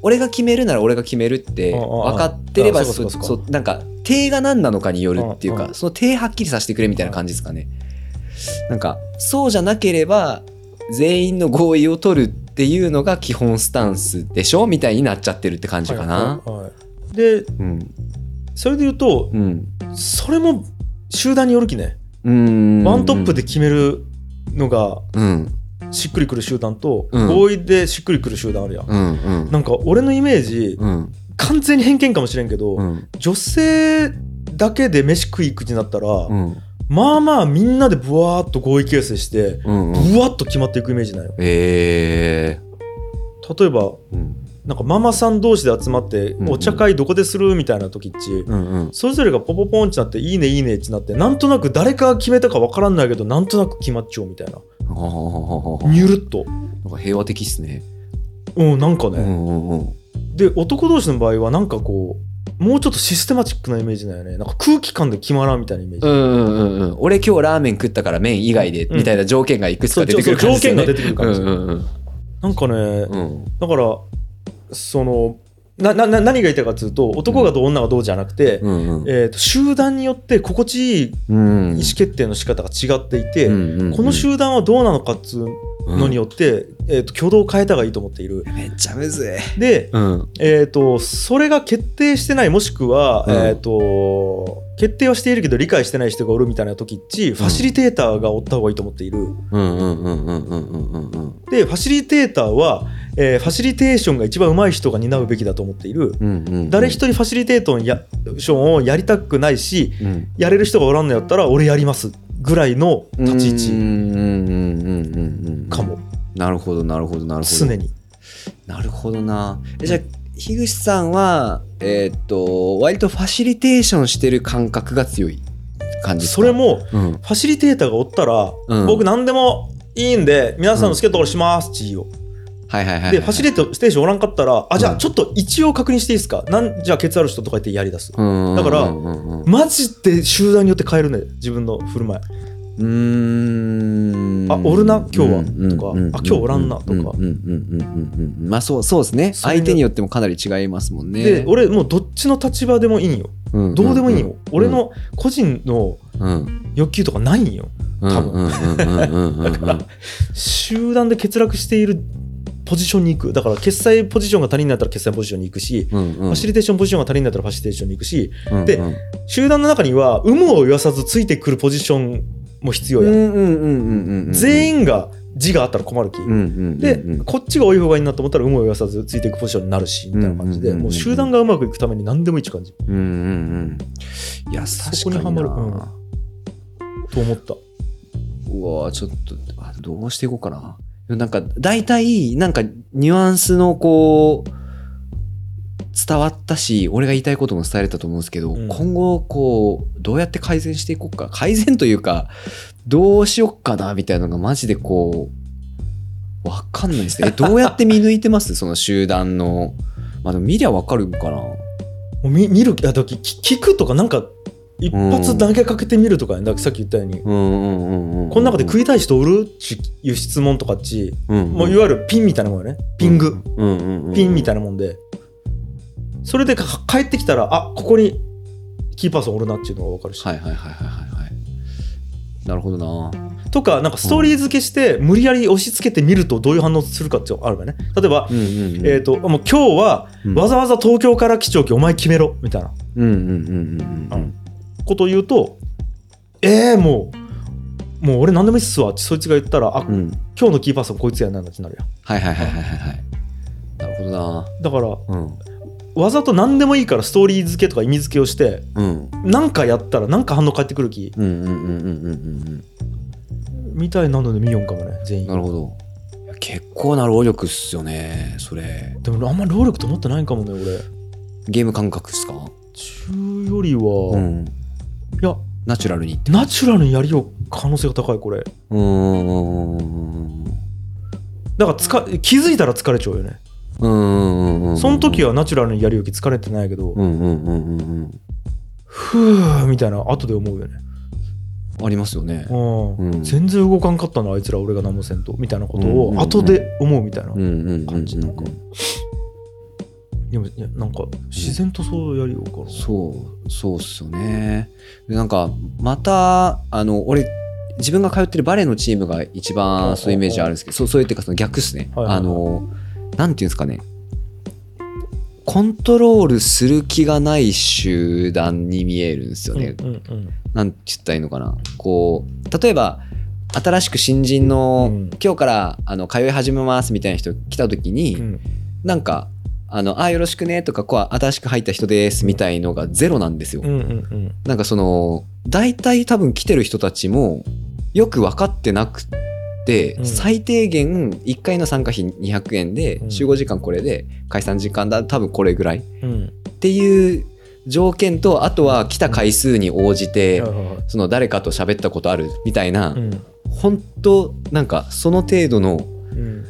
俺が決めるなら俺が決めるって分かってればあそそうかそなんか定が何なのかによるっていうかその定はっきりさせてくれみたいな感じですか。ねなんかそうじゃなければ全員の合意を取るっていうのが基本スタンスでしょみたいになっちゃってるって感じかな。はいはいはいでうん。それで言うとうん。それも集団によるきねうん。ワントップで決めるのがうん。しっくりくる集団とうん。合意でしっくりくる集団あるやん。うんうん。なんか俺のイメージうん。完全に偏見かもしれんけどうん。女性だけで飯食い行くになったらうん。まあまあみんなでブワーっと合意形成してうんうん。ブワッと決まっていくイメージなんよ。え例えばーうんなんかママさん同士で集まってうんうん。お茶会どこでするみたいな時っちうんうん。それぞれがポポポンってなっていいねいいねってなってなんとなく誰かが決めたか分からんないけどなんとなく決まっちゃうみたいな。ニュルっと。なんか平和的っすね。うんなんかね、うんうんうん。で男同士の場合はなんかこうもうちょっとシステマチックなイメージだよね。なんか空気感で決まらんみたいなイメージ、うんうんうんうん。俺今日ラーメン食ったから麺以外でうん。みたいな条件がいくつか出てくる感じですよね。条件が出てくる感じ、うんうんうん。なんかね、うん。だからそのなな何が言いたいかというと男がどう女がどうじゃなくて、うんうん、えーと、集団によって心地いい意思決定の仕方が違っていて、うんうんうん、この集団はどうなのかっつうのによって、うん、えーと、挙動を変えた方がいいと思っている。めっちゃむずい。で、うん、えーと、それが決定してないもしくは、うん、えー、と決定はしているけど理解してない人がおるみたいな時っちファシリテーターがおった方がいいと思っている。でファシリテーターはえーファシリテーションが一番上手い人が担うべきだと思っている。うんうんうん。誰一人ファシリテートンやションをやりたくないしうん。やれる人がおらんのやったら俺やりますぐらいの立ち位置うんうんうんうんうんうん。かも。なるほどなるほどなるほど。常に。なるほどな。えじゃあ、樋口さんは、えーっと、割とファシリテーションしてる感覚が強い感じそれ、もうん。ファシリテーターがおったら、うん僕何でもいいんで皆さんの好きなところしますって言いよ。はいはいはいはい。でファシリテーションおらんかったらあじゃうん。あちょっと一応確認していいですか？なんじゃあケツある人とか言ってやりだす。うんだからマジで集団によって変えるね自分の振る舞い。うーん。あおるな？今日は。うんとか。うんあ今日おらんな？とか。まあそうそうですね。相手によってもかなり違いますもんね。で俺もうどっちの立場でもいいんよ。うんどうでもいいんよ。うん。俺の個人のうん。欲求とかないんよ。うん多分。うんうんうんうんうんうん。集団で欠落しているポジションに行く。だから決済ポジションが足りんなったら決済ポジションに行くし、うんうん。ファシリテーションポジションが足りんなったらファシリテーションに行くしでうんうん。集団の中には有無を言わさずついてくるポジションも必要や、うんうんうんうんうんうん全員が字があったら困るき、うんうんうんで、うん。こっちが多い方がいいなと思ったら有無を言わさずついていくポジションになるしみたいな感じで、うん。うんうんうんもう集団がうまくいくために何でもいいって感じうんうん。うんいやそ確かにこにはまる。なと思った。うわちょっとあどうしていこうかななんか大体なんかニュアンスのこう伝わったし俺が言いたいことも伝えれたと思うんですけど、うん。今後こうどうやって改善していこうか。改善というかどうしよっかなみたいなのがマジでこうわかんないですね。えどうやって見抜いてます？その集団の。まあでも見りゃわかるんかな。見見るあ聞くとかなんか一発投げかけてみるとかね。だからさっき言ったように、うんうんうんうんこの中で食いたい人おるっていう質問とかっち、うんもういわゆるピンみたいなもんよね。ピング、うんうんうんピンみたいなもんで。それでか帰ってきたらあここにキーパーソンおるなっていうのが分かるし、はいはいはいはいはい。はいなるほどな。とかなんかストーリー付けして無理やり押し付けてみるとどういう反応するかっていうのがあるわね。例えば、うんうんうん。えー、ともう今日はうん。わざわざ東京から来ちゃうきお前決めろみたいな。うんうんうんうんうんうんことを言うとえー、もうもう俺何でもいいっすわ。ってそいつが言ったらあ、うん。今日のキーパーソンこいつやなってなるやん。はいはいはいはいはい。はいなるほどな。だからうん。わざと何でもいいからストーリー付けとか意味付けをしてうん。なんかやったらなんか反応返ってくる気。みたいなので見よんかもね全員。なるほど。結構な労力っすよねそれ。でもあんまり労力と思ってないんかもね俺。ゲーム感覚っすか？中よりは、いうんやナチュラルにってナチュラルにやりよう可能性が高いこれ。うーん。だからつか気づいたら疲れちゃうよね。うんうんうんその時はナチュラルにやるよき疲れてないけど、うんうんうんうんうん。ふーみたいな後で思うよね、ありますよね。うん。うん。全然動かんかったなあいつら俺が何もせんとみたいなことを後で思うみたいな感じなんかでもいやなんか自然とそうやりようかな。そうそうっすよね。でなんかまたあの俺自分が通ってるバレーのチームが一番そういうイメージあるんですけどそうそういうっていうかその逆っすね、はいはいはい。あのなんていうんですかね。コントロールする気がない集団に見えるんですよね、うんうんうん。なんて言ったらいいのかな。こう例えば新しく新人の、うん。今日からあの通い始めますみたいな人来た時に、うん。なんかあのあよろしくねとかこう新しく入った人ですみたいのがゼロなんですよ、うんうんうん。なんかその大体多分来てる人たちもよく分かってなくて、うん。最低限1回の参加費200円でうん。集合時間これで解散時間だ多分これぐらい。っうん。ていう条件とあとは来た回数に応じて、はいはいはい。その誰かと喋ったことあるみたいな、うん。本当なんかその程度のうん。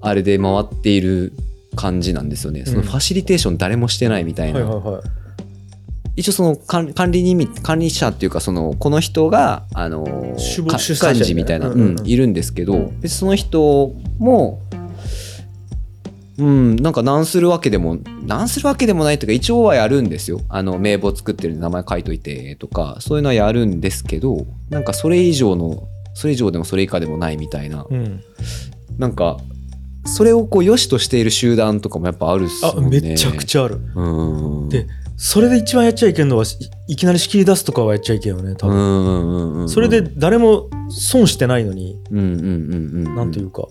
あれで回っている感じなんですよね、そのファシリテーション誰もしてないみたいな、はいはいはい。一応その管管理人管理者っていうかそのこの人があのか主主催者幹事みたいな、うんうん。うんうんいるんですけど、うん別にその人もうんなんか何するわけでも何するわけでもないというか一応はやるんですよ。あの名簿作ってるんで名前書いといてとかそういうのはやるんですけどなんかそれ以上のそれ以上でもそれ以下でもないみたいな。うん。なんかそれをこう良しとしている集団とかもやっぱあるっすあもんねめちゃくちゃある。うん。でそれで一番やっちゃいけんのはいいきなり仕切り出すとかはやっちゃいけんよね多うん分それで誰も損してないのにうんうんうんうんなんていうか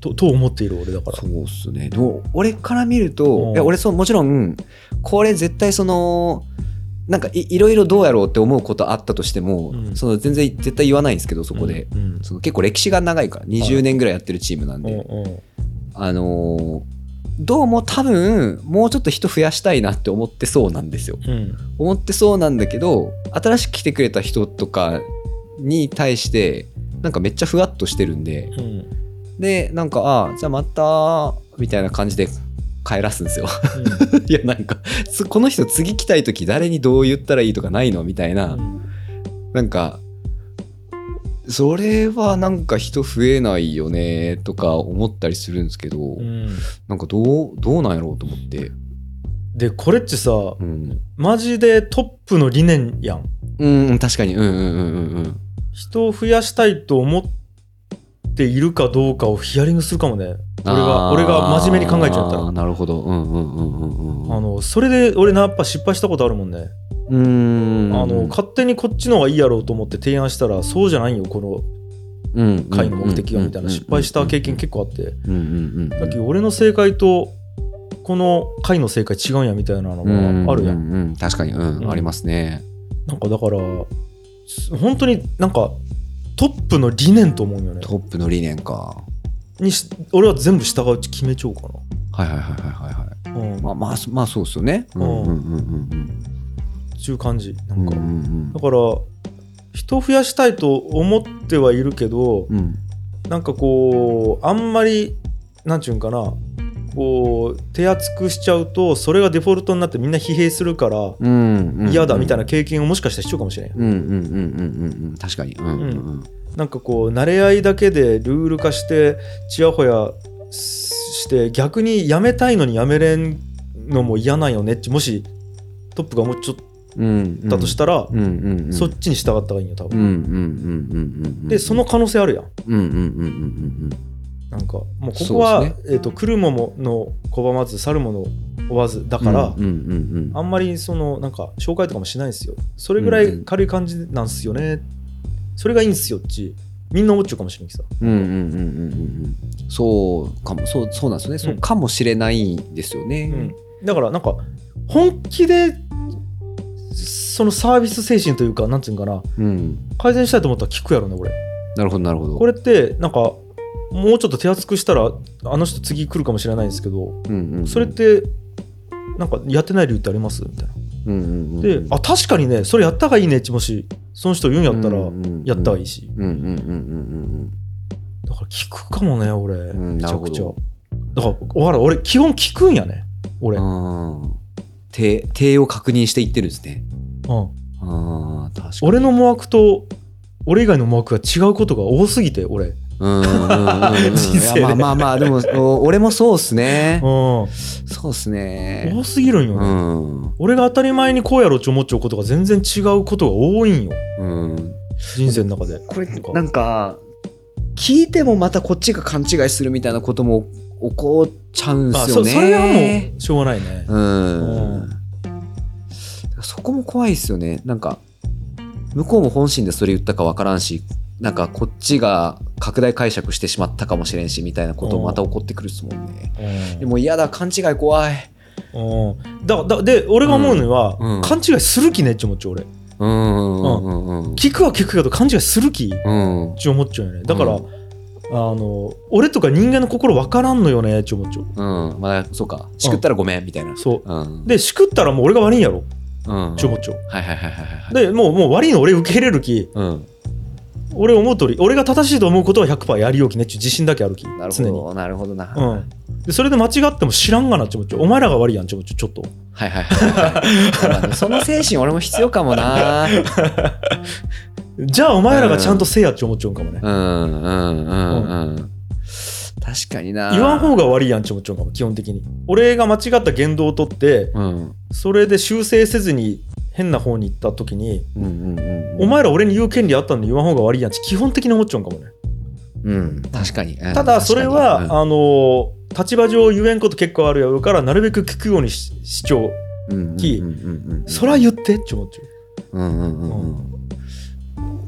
とと思っている俺だから。そうっすね。どう俺から見るとうん。いや俺そうもちろんこれ絶対そのなんかいいろいろどうやろうって思うことあったとしても、うん。その全然絶対言わないんですけどそこで、うんうん。その結構歴史が長いから20年ぐらいやってるチームなんで、うんう。んあのーどうも多分もうちょっと人増やしたいなって思ってそうなんですよ。うん。思ってそうなんだけど新しく来てくれた人とかに対してなんかめっちゃふわっとしてるんで。うん。でなんかああじゃあまたみたいな感じで帰らすんですよ。いやなんかつこの人次来たい時誰にどう言ったらいいとかないのみたいな、うん。なんかそれはなんか人増えないよねとか思ったりするんですけど、うん。なんかどうどうなんやろうと思って。でこれってさうん、マジでトップの理念やんうん、確かに。うんうんうんうんうん。人を増やしたいと思っているかどうかをヒアリングするかもね。俺が俺が真面目に考えちゃったら。なるほど。うんうんうんうんうん。あのそれで俺なやっぱ失敗したことあるもんね、うーん。あの勝手にこっちの方がいいやろうと思って提案したらそうじゃないよこの会の目的はみたいな失敗した経験結構あって。うんうんうんだけど俺の正解とこの会の正解違うんやみたいなのがあるやん。うんうんうん。確かに。うん、うん。ありますね。なんかだからす本当になんかトップの理念と思うよね。トップの理念か。にし俺は全部従ううち決めちゃおうかはいはいはいはいはいはい。なうん。まあまあそまあそうですよね。うん。うんうんうんちゅう感じなうんんか、うんうんだから人を増やしたいと思ってはいるけど、うん。なんかこうあんまりなんちゅうんかなこう手厚くしちゃうとそれがデフォルトになってみんな疲弊するからうん嫌だみたいなな経験をもしかしたらしちゃうかもしれん、うんうんうんうんうんうん。確かに。うんうんうん。なんかこう慣れ合いだけでルール化してちやほやして逆にやめたいのにやめれんのも嫌なんよねってもしトップがもうちょっうんとだとしたら、うんうん。うんそっちに従った方がいいんよ多分、うんうんうんうんうん。でその可能性あるやんうんうんうんうんうんなんかもうここは、そうでえー、と来るものの拒まず去るもの追わずだから、うんうんうんあんまりそのなんか紹介とかもしないんですよ。それぐらい軽い感じなんすよね、それがいいんすよっち。みんな思っちゃうかもしれんけどさ。うんうんうんうんうんうん。そうかも。そうそうなんですよね、そうかもしれないですよね、だからなんか本気でそのサービス精神というかなんていうのかな。うん。改善したいと思ったら聞くやろね俺。なるほどなるほど。これってなんかもうちょっと手厚くしたらあの人次来るかもしれないんですけどうんうんうん。それってなんかやってない理由ってありますみたいな。うんうんうんであ確かにねそれやった方がいいねってもしその人言うんやったらやった方がいいし。だから聞くかもね俺。うんめちゃくちゃ。だから俺基本聞くんやね俺。手手を確認していってるんですね。ああ確かに。俺の思惑と俺以外の思惑が違うことが多すぎて俺うんうんうんまあまあまあでもお俺もそうっすね。うん。そうっすね。多すぎるんようね、ん。俺が当たり前にこうやろうって思っちゃうことが全然違うことが多いんよ。うん。人生の中で。これなんか。聞いてもまたこっちが勘違いするみたいなことも起こっちゃうんあすよね。そそれはもうしょうがないね。うん。そこも怖いですよね。なんか向こうも本心でそれ言ったか分からんしなんかこっちが拡大解釈してしまったかもしれんしみたいなこともまた起こってくるっすもんね。うん。でも嫌だ勘違い怖い。うん。だだで俺が思うのは、うん。うん。勘違いする気ねって思っちゃう俺聞くは聞くけど勘違いする気っうん。て思っちゃうよね。だから、うん。あの俺とか人間の心分からんのよねって思っちゃう。うん。まあそうか。しくったらごめんみたいな。そう。うん。でしくったらもう俺が悪いんやろ。うん。ちゃう。はいはいはいはいはい。でもうもう悪いの俺受け入れる気。うん俺思う通り俺が正しいと思うことは100%やりようきねっていう自信だけあるきなるほどなるほどな。うん。でそれで間違っても知らんがなっちゃうお前らが悪いやんちゃうちょっと。はいはいはい。はいまあその精神俺も必要かもな。じゃあお前らがちゃんとせえやって思っちゃうんかもね、うんうんうんうん確かにな。言わん方が悪いやんって思っちゃうかも基本的に。俺が間違った言動をとってうん。それで修正せずに変な方に行った時に、うんうんうんお前ら俺に言う権利あったのに言わん方が悪いやんって基本的に思っちゃうんかもね。うん。確かに。うん。ただそれは、確かあの立場上言えんこと結構あるやろうからなるべく聞くようにししちゃうにうんきうんうんうんうん。そら言ってって思っちゃう。うんうんうんうん。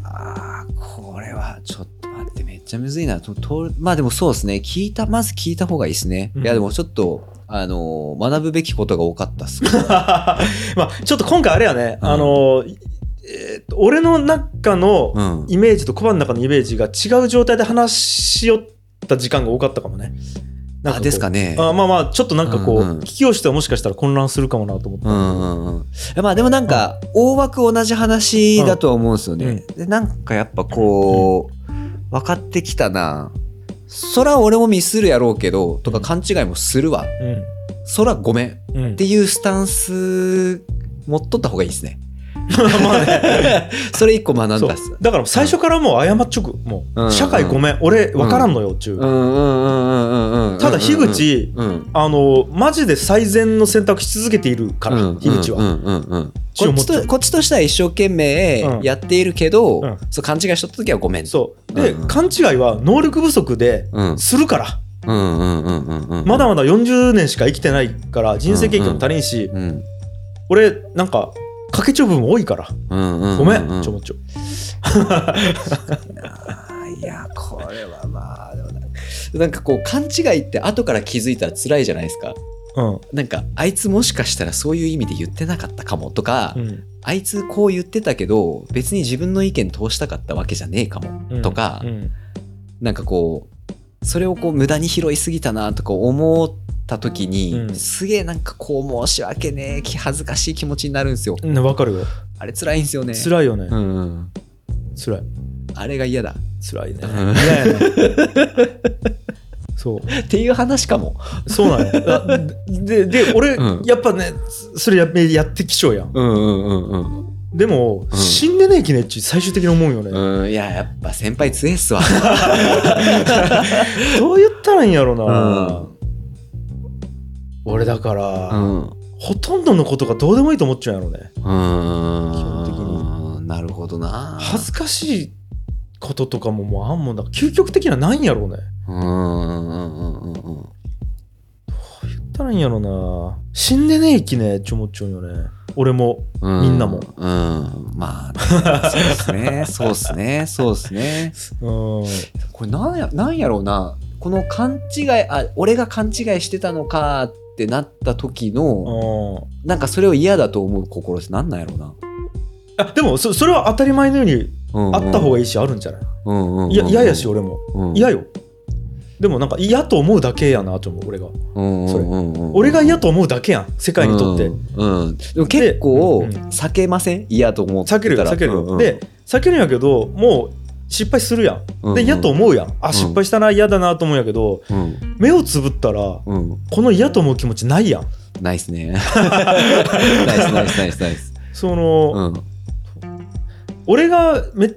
あーこれはちょっと待ってめっちゃむずいな。ととまあでもそうですね。聞いたまず聞いた方がいいですね、うん。いやでもちょっとあのー学ぶべきことが多かったっす まあちょっと今回あれやね、うん。あのえーっと俺の中のうん。イメージとコバの中のイメージが違う状態で話しよった時間が多かったかもね。なんあこう。ですかね。あまあまあちょっとなんかこう、うんうん聞きをしてはもしかしたら混乱するかもなと思った。うんうんうん、まあでもなんか大枠同じ話だとは思うんですよね。でなんかやっぱこう分かってきたなそら俺もミスるやろうけどとか勘違いもするわそらごめんっうん。うんていうスタンス持っとった方がいいですね。まあね。それ一個学んだす。だから最初からもう謝っちょく。もう、うん社会ごめん。俺分からんのよっちゅう。うんうんうんうんうんうん。ただ樋口、うんあの、マジで最善の選択し続けているから、うん樋口は。うんうんうんちょこっちとこっちとしては一生懸命うんやっているけど、うんそう勘違いしとった時はごめん。そう。で、うんうん勘違いは能力不足でうんするから。うんうんうんうんうん。まだまだ40年しか生きてないから人生経験も足りんし、うん俺なんかかけちょう部分多いから。うんうんごめん、うん。ちょもちょ。いやこれはまあでもななんかこう勘違いって後から気づいたら辛いじゃないですか。うん。なんかあいつもしかしたらそういう意味で言ってなかったかもとか、うん。あいつこう言ってたけど別に自分の意見通したかったわけじゃねえかも、うん。とか、うん。なんかこうそれをこう無駄に拾いすぎたなとか思った時に、うん。すげえなんかこう申し訳ねえ気恥ずかしい気持ちになるんですよ。ねわかるよ。あれ辛いんですよね。辛いよね、うんうん、辛い。あれが嫌だ。辛いね。うん。嫌やね そう。っていう話かも。そうなんや。あでで俺、うん。やっぱねそれややってきちゃうやん。うんうんうんうんでも、うん死んでねえきねっち最終的に思うよね、うん、いや、やっぱ先輩強えっすわ。どう言ったらいいんやろな、うん俺だから、うん。ほとんどのことがどうでもいいと思っちゃうんやろねうん。基本的に。なるほどな。恥ずかしいこととかももうあんもんだ究極的にはないんやろうねうんうんうんうんうん。言ったらいいんやろな。死んでねえきねって思っちゃうよね。俺も。うん。みんなも。うん。まあ、そうですね。そうっすね。そうっすね。うん。これなんや、なんやろうな。この勘違い、あ、俺が勘違いしてたのかっってなった時のうん。なんかそれを嫌だと思う心ってなんなんやろうな、あでもそそれは当たり前のようにうんあった方がいいしあるんじゃない？うんうんうんや嫌やし俺も。うん。嫌よでもなんか嫌と思うだけやなと思う俺が。うんそれうんうんうん。俺が嫌と思うだけやん世界にとって。うんうん。でも結構避けません？嫌と思避けるよ避けるよ。うんうん。で避けるんやけどもう失敗するやうんうん。んで嫌と思うやん。あん。失敗したな嫌だなと思うんやけどうん。目をつぶったらうん。この嫌と思う気持ちないやん。ナイスね。ナイスナイスナイスナイスその、うん。俺がめ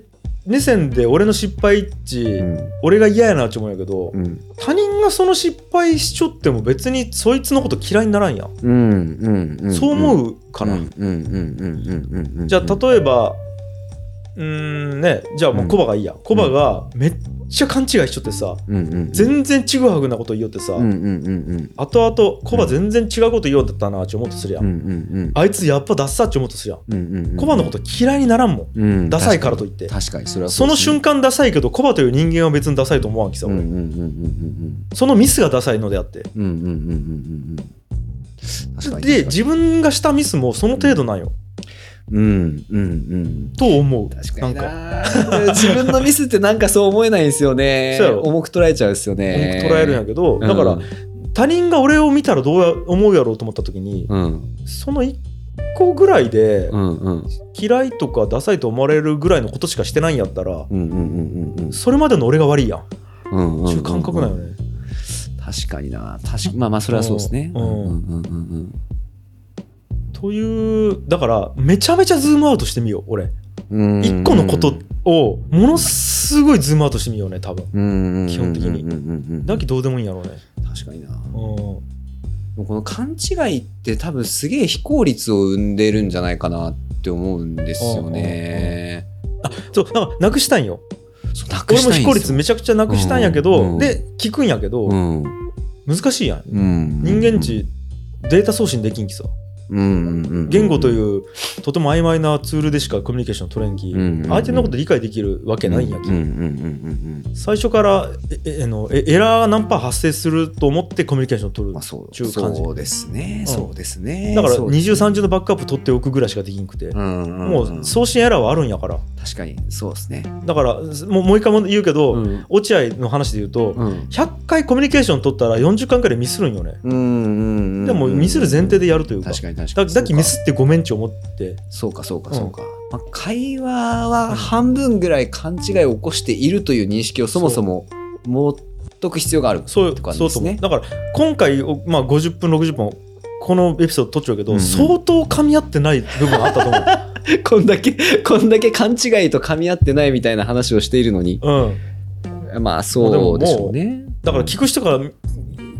目線で俺の失敗っち、うん。俺が嫌やなって思うんやけど、うん。他人がその失敗しちょっても別にそいつのこと嫌いにならんやん、うんうんうん。そう思うから、うんうんうんうんうんうんうん。じゃあ例えばうーんね。じゃあもうコバがいいや、コバがめっちゃ勘違いしちゃってさうん。うん全然ちぐはぐなこと言おってさ、うんうんうんうん。後々コバ全然違うこと言おうだったなって思うとするやん、うんうんあいつやっぱダッサって思うとするやん、うんうんうんコバのこと嫌いにならんもん、うん。ダサいからといって。確かに。それはその瞬間間ダサいけどコバという人間は別にダサいと思わんきさ俺、うんうんうんうんうん。そのミスがダサいのであって。うんうんうんうんうんうん。確かに。で自分がしたミスもその程度なんよ、うんうんうん。と思う。確かにな。自分のミスってなんかそう思えないんですよね。重く捉えちゃうですよね。重く捉えるんやけど、だから他人が俺を見たらどうや思うやろうと思った時に、うん。その1個ぐらいでうんうん。嫌いとかダサいと思われるぐらいのことしかしてないんやったらうんうんうんうんそれまでの俺が悪いやん。っうんうんていう感覚なんよね。確かにな。確かまあまあそれはそうですね。うんうんうんうんというだからめちゃめちゃズームアウトしてみよう俺。うん1個のことをものすごいズームアウトしてみようね多分。うん基本的にだけどどうでもいいんやろうね。確かになこの勘違いって多分すげえ非効率を生んでるんじゃないかなって思うんですよね。そうなんかなくしたいんよ。俺も非効率めちゃくちゃなくしたんやけど、うんで聞くんやけど、うん難しいやん、人間値データ送信できんきさ。言語というとても曖昧なツールでしかコミュニケーション取れんき、うん相手のこと理解できるわけないんやき、最初からええあのえエラー何パー発生すると思ってコミュニケーション取る、まあそう中間そうですね、うん。そうですね。だからそう二重三重のバックアップ取っておくぐらいしかできんくて、もう送信エラーはあるんやから確かにそうですね。だからもうもう一回も言うけど、うん。落合の話で言うと、うん。100回コミュニケーション取ったら40回くらいミスるんよね、でもミスる前提でやるというか。確かに確かに。だだっきミスってごめんち思って。そうかそうかうんそうか、まあ、会話は半分ぐらい勘違いを起こしているという認識をそもそも持っとく必要があるそうって感じそうですね。だから今回、おまあ、50分60分このエピソード撮っちゃうけど、うんうん。相当噛み合ってない部分あったと思う こんだけこんだけ勘違いと噛み合ってないみたいな話をしているのに。うん、まあそうでしょうね。だから聞く人から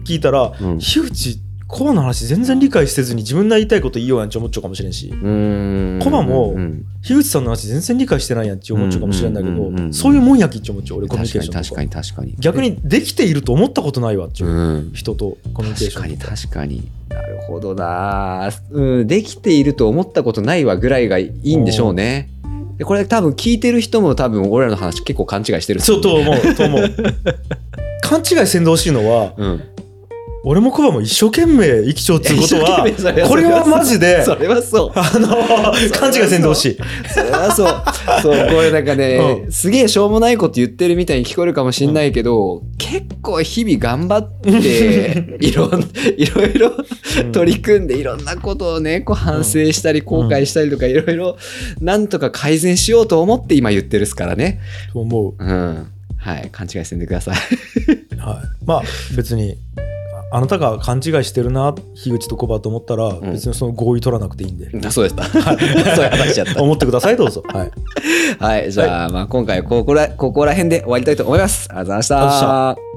聞いたらうん。樋口コバの話全然理解せずに自分の言いたいこと言いようやんって思っちゃうかもしれんし。うん。コバもうん樋口さんの話全然理解してないやんって思っちゃうかもしれんだけど、そういうもんやきって思っちゃう俺コミュニケ確かーションとか。に確かに確かに。逆にできていると思ったことないわっていう、うん。人とコミュニケーションとか。確かになるほどな。うんできていると思ったことないわぐらいがいいんでしょうね。でこれ多分聞いてる人も多分俺らの話結構勘違いしてるそうと思うと思う。勘違いせんでほしいのはうん俺もコバも一生懸命生きちゃうっていうことはこれはマジで それはそうあの勘違いせんでほしいそれはそう。そう、これなんかね、うすげえしょうもないこと言ってるみたいに聞こえるかもしんないけど、結構日々頑張って、いろん、いろいろ取り組んで、いろんなことをね、こう反省したり、後悔したりとか、いろいろ、なんとか改善しようと思って今言ってるっすからね。と思う、うん。はい。勘違いせんでください。はい、まあ別にああなたが勘違いしてるな樋口とコバと思ったら、ん別にその合意取らなくていいんで、あそうでした。そういう話やった。思ってくださいどうぞ はいはい。じゃあ、まあ今回ここら、ここら辺で終わりたいと思います。ありがとうございました。